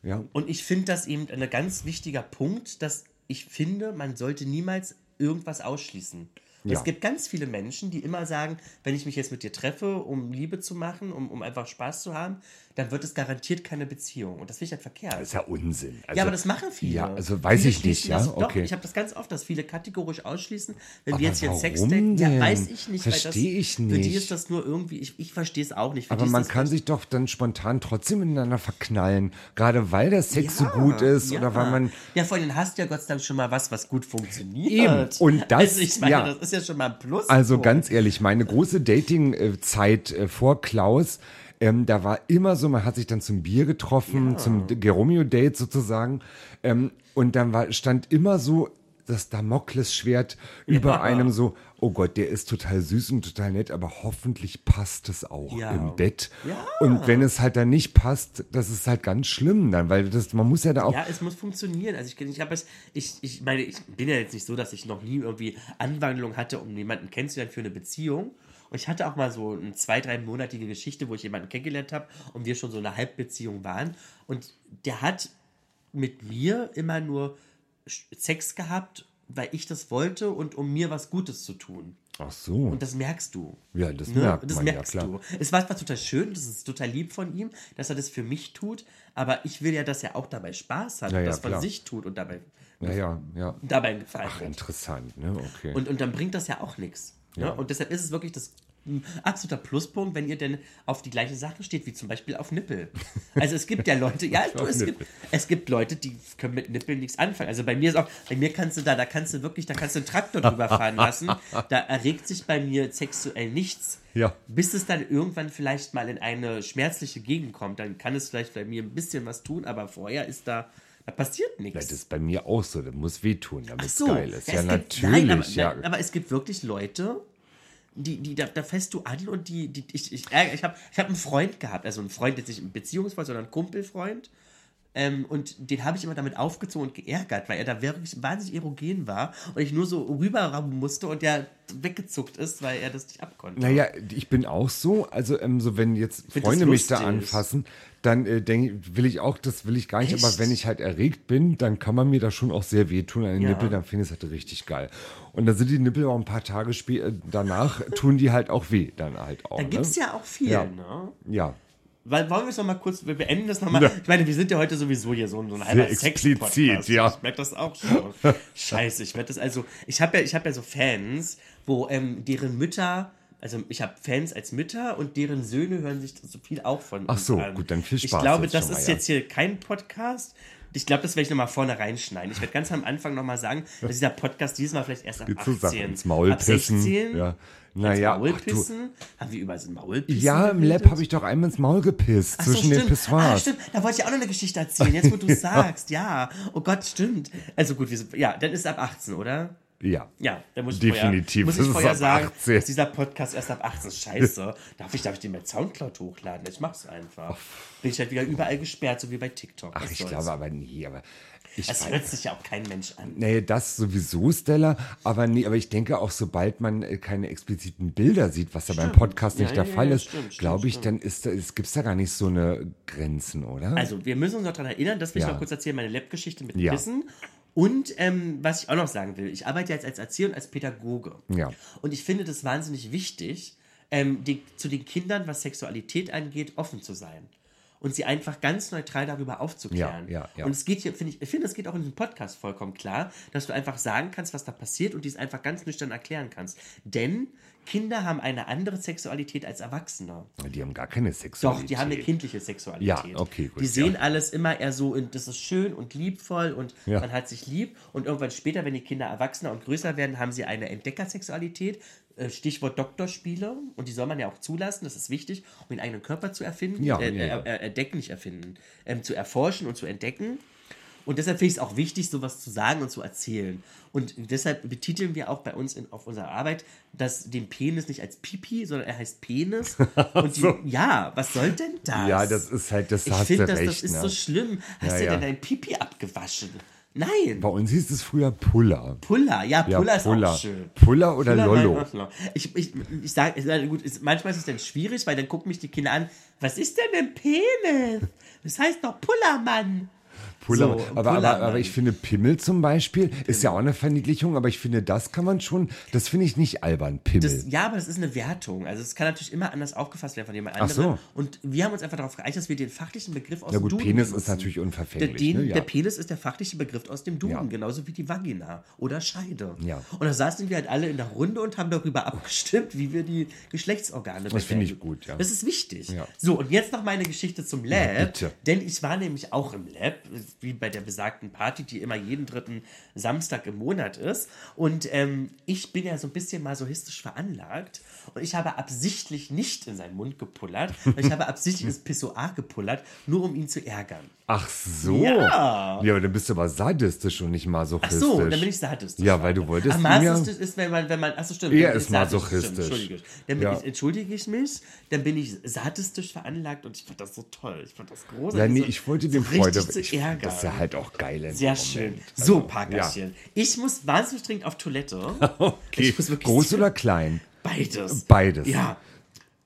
Ja. Und ich finde das eben ein ganz wichtiger Punkt, dass ich finde, man sollte niemals irgendwas ausschließen. Ja. Es gibt ganz viele Menschen, die immer sagen, wenn ich mich jetzt mit dir treffe, um Liebe zu machen, um, um einfach Spaß zu haben, dann wird es garantiert keine Beziehung. Und das finde ich halt verkehrt. Das ist ja Unsinn. Also, ja, aber das machen viele. Ja, also weiß viele ich nicht, ja, Das, Doch, okay. ich habe das ganz oft, dass viele kategorisch ausschließen, wenn Aber wir jetzt hier warum Sexdate, ja, weiß ich nicht. weil das, Versteh ich Für die nicht. ist das nur irgendwie, ich, ich verstehe es auch nicht. Für aber man kann sich doch dann spontan trotzdem miteinander verknallen, gerade weil der Sex so Ja, gut ist ja. oder weil man Ja, vor allem hast du ja Gott sei Dank schon mal was, was gut funktioniert. Eben. Und das- Also ich meine, ja. das ist ja schon mal ein Plus. Also ganz ehrlich, meine große Dating-Zeit äh, vor Klaus, ähm, da war immer so, man hat sich dann zum Bier getroffen, zum Geromeo-Date sozusagen. Ähm, und dann war, stand immer so das Damoklesschwert über einem so, oh Gott, der ist total süß und total nett, aber hoffentlich passt es auch Ja. im Bett. Ja. Und wenn es halt dann nicht passt, das ist halt ganz schlimm dann, weil das, man muss ja da auch Ja, es muss funktionieren. Also ich, ich habe es, ich, ich meine, ich bin ja jetzt nicht so, dass ich noch nie irgendwie Anwandlung hatte, um jemanden kennenzulernen für eine Beziehung. Und ich hatte auch mal so eine zwei, drei monatige Geschichte, wo ich jemanden kennengelernt habe und wir schon so eine Halbbeziehung waren. Und der hat mit mir immer nur Sex gehabt, weil ich das wollte und um mir was Gutes zu tun. Ach so. Und das merkst du. Ja, das Ne? merkt das man, ja, merkst klar. du. Es war zwar total schön, das ist total lieb von ihm, dass er das für mich tut, aber ich will ja, dass er auch dabei Spaß hat Ja, und ja, das von klar. sich tut und dabei, ja, ja, ja. dabei gefallen Ach, wird. interessant, ne? Okay. Und, und dann bringt das ja auch nichts. Ja. Ne? Und deshalb ist es wirklich das absoluter Pluspunkt, wenn ihr denn auf die gleichen Sachen steht, wie zum Beispiel auf Nippel. Also es gibt ja Leute, ja, du, es, gibt, es gibt Leute, die können mit Nippeln nichts anfangen. Also bei mir ist auch, bei mir kannst du da, da kannst du wirklich, da kannst du einen Traktor drüber fahren lassen. Da erregt sich bei mir sexuell nichts. Ja. Bis es dann irgendwann vielleicht mal in eine schmerzliche Gegend kommt, dann kann es vielleicht bei mir ein bisschen was tun, aber vorher ist da, da passiert Ja, nichts. das ist bei mir auch so, das muss wehtun, damit es so. geil ist. Ja, gibt- natürlich, nein, aber, ja. nein, aber es gibt wirklich Leute, die, die da, da fährst du an und die, die ich, ich, ärger- ich habe ich hab einen Freund gehabt, also einen Freund, jetzt nicht ein Beziehungsfreund, sondern einen Kumpelfreund. Ähm, und den habe ich immer damit aufgezogen und geärgert, weil er da wirklich wahnsinnig erogen war und ich nur so rüberrammen musste und der weggezuckt ist, weil er das nicht abkonnte. Naja, ich bin auch so. Also, ähm, so wenn jetzt Freunde mich da anfassen, dann äh, denke will ich auch, das will ich gar nicht. Echt? Aber wenn ich halt erregt bin, dann kann man mir da schon auch sehr wehtun an den Ja. Nippel, dann finde ich es halt richtig geil. Und dann sind die Nippel auch ein paar Tage später, danach tun die halt auch weh, dann halt auch. da gibt es ne? ja auch viel, Ja. ne? Ja. Weil, wollen wir es nochmal kurz, wir beenden das nochmal. Ja. Ich meine, wir sind ja heute sowieso hier so, ein- so ein halber explizit, Sex-Podcast. ja. Ich merke das auch schon. Scheiße, ich werde das also, ich habe ja, ich habe ja so Fans, wo ähm, deren Mütter Also ich habe Fans als Mütter und deren Söhne hören sich so viel auch von Ach so, gut, dann viel Ich Spaß glaube, jetzt das schon mal, ist ja. jetzt hier kein Podcast. Ich glaube, das werde ich nochmal vorne reinschneiden. Ich werde ganz am Anfang nochmal sagen, dass dieser Podcast dieses Mal vielleicht erst ab Geht zu Sachen 18. ins Maul ab pissen. 16. Ja. Naja, Maul ach pissen? Haben wir überall so ein Maulpissen? Ja, im Lab habe ich doch einmal ins Maul gepisst Ach so, zwischen den stimmt. Ah, Pissoirs. stimmt. Da wollte ich auch noch eine Geschichte erzählen, jetzt wo du sagst. Ja. Oh Gott, stimmt. Also gut, wir ja, dann ist es ab 18, oder? ja. Ja, dann muss ich Definitiv vorher, muss ist ich vorher sagen, 18. dass dieser Podcast erst ab 18 ist. Scheiße. Darf ich, darf ich den mit Soundcloud hochladen? Ich mach's einfach. Bin ich halt wieder überall gesperrt, so wie bei TikTok. Ach, Was ich soll's? glaube aber nie, aber ich Es weiß- hört sich ja auch kein Mensch an. Nee, das sowieso, Stella. Aber nee, aber ich denke auch, sobald man äh, keine expliziten Bilder sieht, was ja beim Podcast nicht Ja, der ja, Fall ja, ist, glaube ich, stimmt, dann ist es gibt's da gar nicht so eine Grenzen, oder? Also, wir müssen uns noch daran erinnern, das will ich noch kurz erzählen, meine Lab-Geschichte mit Ja. Kissen. Und ähm, was ich auch noch sagen will, ich arbeite jetzt als Erzieher und als Pädagoge. Ja. Und ich finde das wahnsinnig wichtig, ähm, die, zu den Kindern, was Sexualität angeht, offen zu sein. Und sie einfach ganz neutral darüber aufzuklären. Ja, ja, ja. Und es geht hier, finde ich, ich finde, es geht auch in diesem Podcast vollkommen klar, dass du einfach sagen kannst, was da passiert und dies einfach ganz nüchtern erklären kannst. Denn Kinder haben eine andere Sexualität als Erwachsene. die haben gar keine Doch, Sexualität. die haben eine kindliche Sexualität. Ja, okay, gut, Die sehen ja. alles immer eher so, in, das ist schön und liebvoll und Ja. man hat sich lieb. Und irgendwann später, wenn die Kinder erwachsener und größer werden, haben sie eine Entdeckersexualität. Äh, Stichwort Doktorspiele. Und die soll man ja auch zulassen, das ist wichtig, um den eigenen Körper zu erfinden. Ja, äh, ja, ja. Äh, äh, entdecken, nicht erfinden. Ähm, zu erforschen und zu entdecken. Und deshalb finde ich es auch wichtig, sowas zu sagen und zu erzählen. Und deshalb betiteln wir auch bei uns in, auf unserer Arbeit das, den Penis nicht als Pipi, sondern er heißt Penis. Und die, ja, was soll denn das? Ja, das ist halt, das Ich hast finde, du recht. das ist ne? so schlimm. Hast Ja, du ja. denn dein Pipi abgewaschen? Nein. Bei uns hieß es früher Puller. Puller, ja, Ja, Puller ist Puller. auch schön. Puller oder Puller, Lollo? Ich, ich, ich sage, gut, ist, manchmal ist es dann schwierig, weil dann gucken mich die Kinder an, was ist denn ein Penis? Das heißt doch Pullermann. Puller. So, aber, aber, aber ich finde Pimmel zum Beispiel ist ja auch eine Verniedlichung, aber ich finde, das kann man schon, das finde ich nicht albern, Pimmel. Das, ja, aber das ist eine Wertung. Also es kann natürlich immer anders aufgefasst werden von jemand Ach anderem. so. Und wir haben uns einfach darauf geeinigt, dass wir den fachlichen Begriff aus ja dem gut, Duden Penis ist benutzen. natürlich Der, unverfänglich. den, ne? ja. der Penis ist der fachliche Begriff aus dem Duden, Ja. genauso wie die Vagina oder Scheide. Ja. Und da saßen wir halt alle in der Runde und haben darüber abgestimmt, wie wir die Geschlechtsorgane Das finde ich gut, ja. Das ist wichtig. So, und jetzt noch meine Geschichte zum Lab. Ja, bitte. denn ich war nämlich auch im Lab, wie bei der besagten Party, die immer jeden dritten Samstag im Monat ist. Und ähm, ich bin ja so ein bisschen masochistisch veranlagt. Und ich habe absichtlich nicht in seinen Mund gepullert. Ich habe absichtlich ins Pissoir gepullert, nur um ihn zu ärgern. Ach so. Ja. Ja, aber dann bist du aber sadistisch und nicht Ach masochistisch. so, dann bin ich sadistisch. Ja, weil du wolltest Ach, masochistisch ist, wenn man, wenn man, ach so, stimmt. Er ist masochistisch. Stimmt, entschuldige. Dann bin Ja. ich, entschuldige ich mich, dann bin ich sadistisch veranlagt und ich fand das so toll. Ich fand das großartig. Ja, nee, so- ich wollte so dem Freude. richtig zu Ich, ärgern. das ist ja halt auch geil. Sehr schön. Moment. So, Also, Parkerchen. Ich muss wahnsinnig dringend auf Toilette. Okay. Ich muss wirklich Groß oder klein? Beides. Beides. Ja.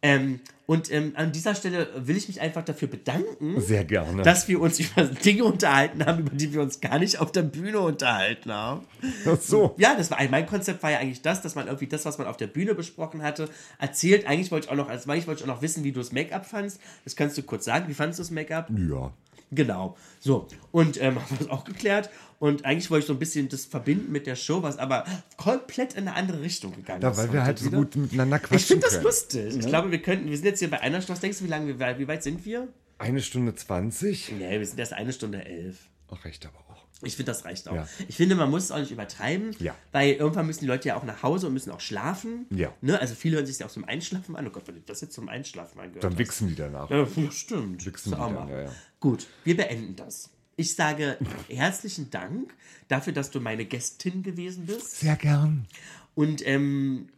Ähm, und ähm, an dieser Stelle will ich mich einfach dafür bedanken, Sehr gerne. dass wir uns über Dinge unterhalten haben, über die wir uns gar nicht auf der Bühne unterhalten haben. Ach so. Ja, das war mein Konzept war ja eigentlich das, dass man irgendwie das, was man auf der Bühne besprochen hatte, erzählt. Eigentlich wollte ich auch noch, also eigentlich wollte ich auch noch wissen, wie du das Make-up fandst. Das kannst du kurz sagen. Wie fandest du das Make-up? Ja. Genau. So. Und ähm, haben wir das auch geklärt. Und eigentlich wollte ich so ein bisschen das verbinden mit der Show, was aber komplett in eine andere Richtung gegangen Ja, ist. weil wir heute halt so wieder. gut miteinander quatschen Ich finde das können. lustig. Ich glaube, wir könnten, wir sind jetzt hier bei einer Stunde. Was denkst du, wie lange wir, wie weit sind wir? Eine Stunde zwanzig? Nee, wir sind erst eine Stunde elf. Ach, recht aber auch. Ich finde, das reicht auch. Ja. Ich finde, man muss es auch nicht übertreiben, Ja. weil irgendwann müssen die Leute ja auch nach Hause und müssen auch schlafen. Ja. Ne? Also viele hören sich ja auch zum Einschlafen an. Oh Gott, wenn ich das jetzt zum Einschlafen angehört Dann wichsen die danach. Ja, stimmt. Wichsen die dann, ja, ja. Gut, wir beenden das. Ich sage herzlichen Dank dafür, dass du meine Gästin gewesen bist. Sehr gern. Und ähm,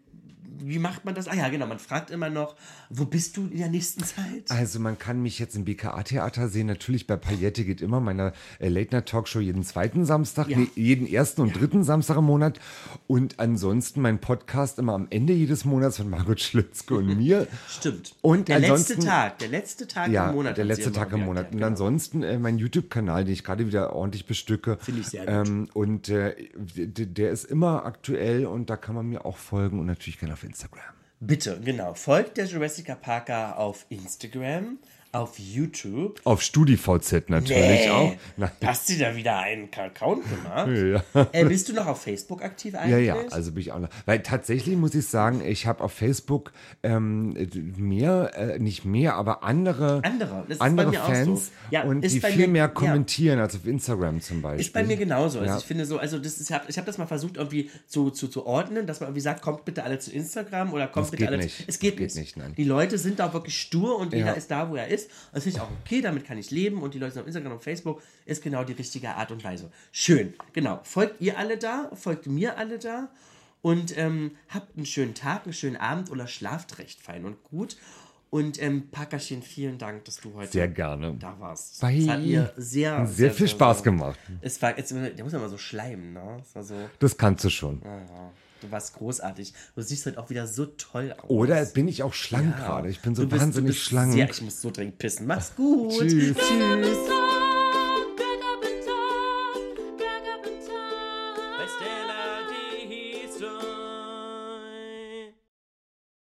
wie macht man das? Ah ja, genau, man fragt immer noch, wo bist du in der nächsten Zeit? Also man kann mich jetzt im BKA-Theater sehen, natürlich bei Paillette geht immer, meiner äh, Late-Night-Talkshow jeden zweiten Samstag, Ja. nee, jeden ersten und dritten Samstag im Monat und ansonsten mein Podcast immer am Ende jedes Monats von Margot Schlützke und mir. Stimmt. Und der letzte Tag, der letzte Tag Ja, im Monat. der letzte Tag im Monat. erklärt, Und genau. ansonsten äh, mein YouTube-Kanal, den ich gerade wieder ordentlich bestücke. Finde ich sehr gut. Ähm, und äh, der ist immer aktuell und da kann man mir auch folgen und natürlich gerne auf Instagram. Bitte, genau. Folgt der Jurassic Parker auf Instagram. Auf YouTube. Auf StudiVZ natürlich Nee. auch. Nein. Hast du da wieder einen Account gemacht? Ja. Äh, bist du noch auf Facebook aktiv Ja, eigentlich? ja, also bin ich auch noch. Weil tatsächlich muss ich sagen, ich habe auf Facebook ähm, mehr, äh, nicht mehr, aber andere, Andere, andere auch so. Fans Ja, und die viel mir- mehr ja. kommentieren als auf Instagram zum Beispiel. Ist bei mir genauso. Also Ja. ich finde so, also das ist, ich habe hab das mal versucht irgendwie zu, zu, zu ordnen, dass man irgendwie sagt, kommt bitte alle zu Instagram oder kommt Das bitte alle nicht. zu. Es geht, Das geht nicht. nicht. Die Leute sind da wirklich stur und jeder Ja. ist da, wo er ist. Und das finde ich auch okay, damit kann ich leben und die Leute sind auf Instagram und Facebook ist genau die richtige Art und Weise. Schön, genau. Folgt ihr alle da, folgt mir alle da und ähm, habt einen schönen Tag, einen schönen Abend oder schlaft recht fein und gut. Und ähm, Packerchen, vielen Dank, dass du heute Sehr gerne. da warst. Bye. Es hat mir sehr, Sehr viel Spaß gemacht. Es war, jetzt, der muss ja mal so schleimen, ne? So, Das kannst du schon. Du warst großartig. Du siehst heute auch wieder so toll aus. Oder bin ich auch schlank Ja. gerade? Ich bin so Du bist- wahnsinnig du bist schlank. Sehr, ich muss so dringend pissen. Mach's gut. Tschüss. Drag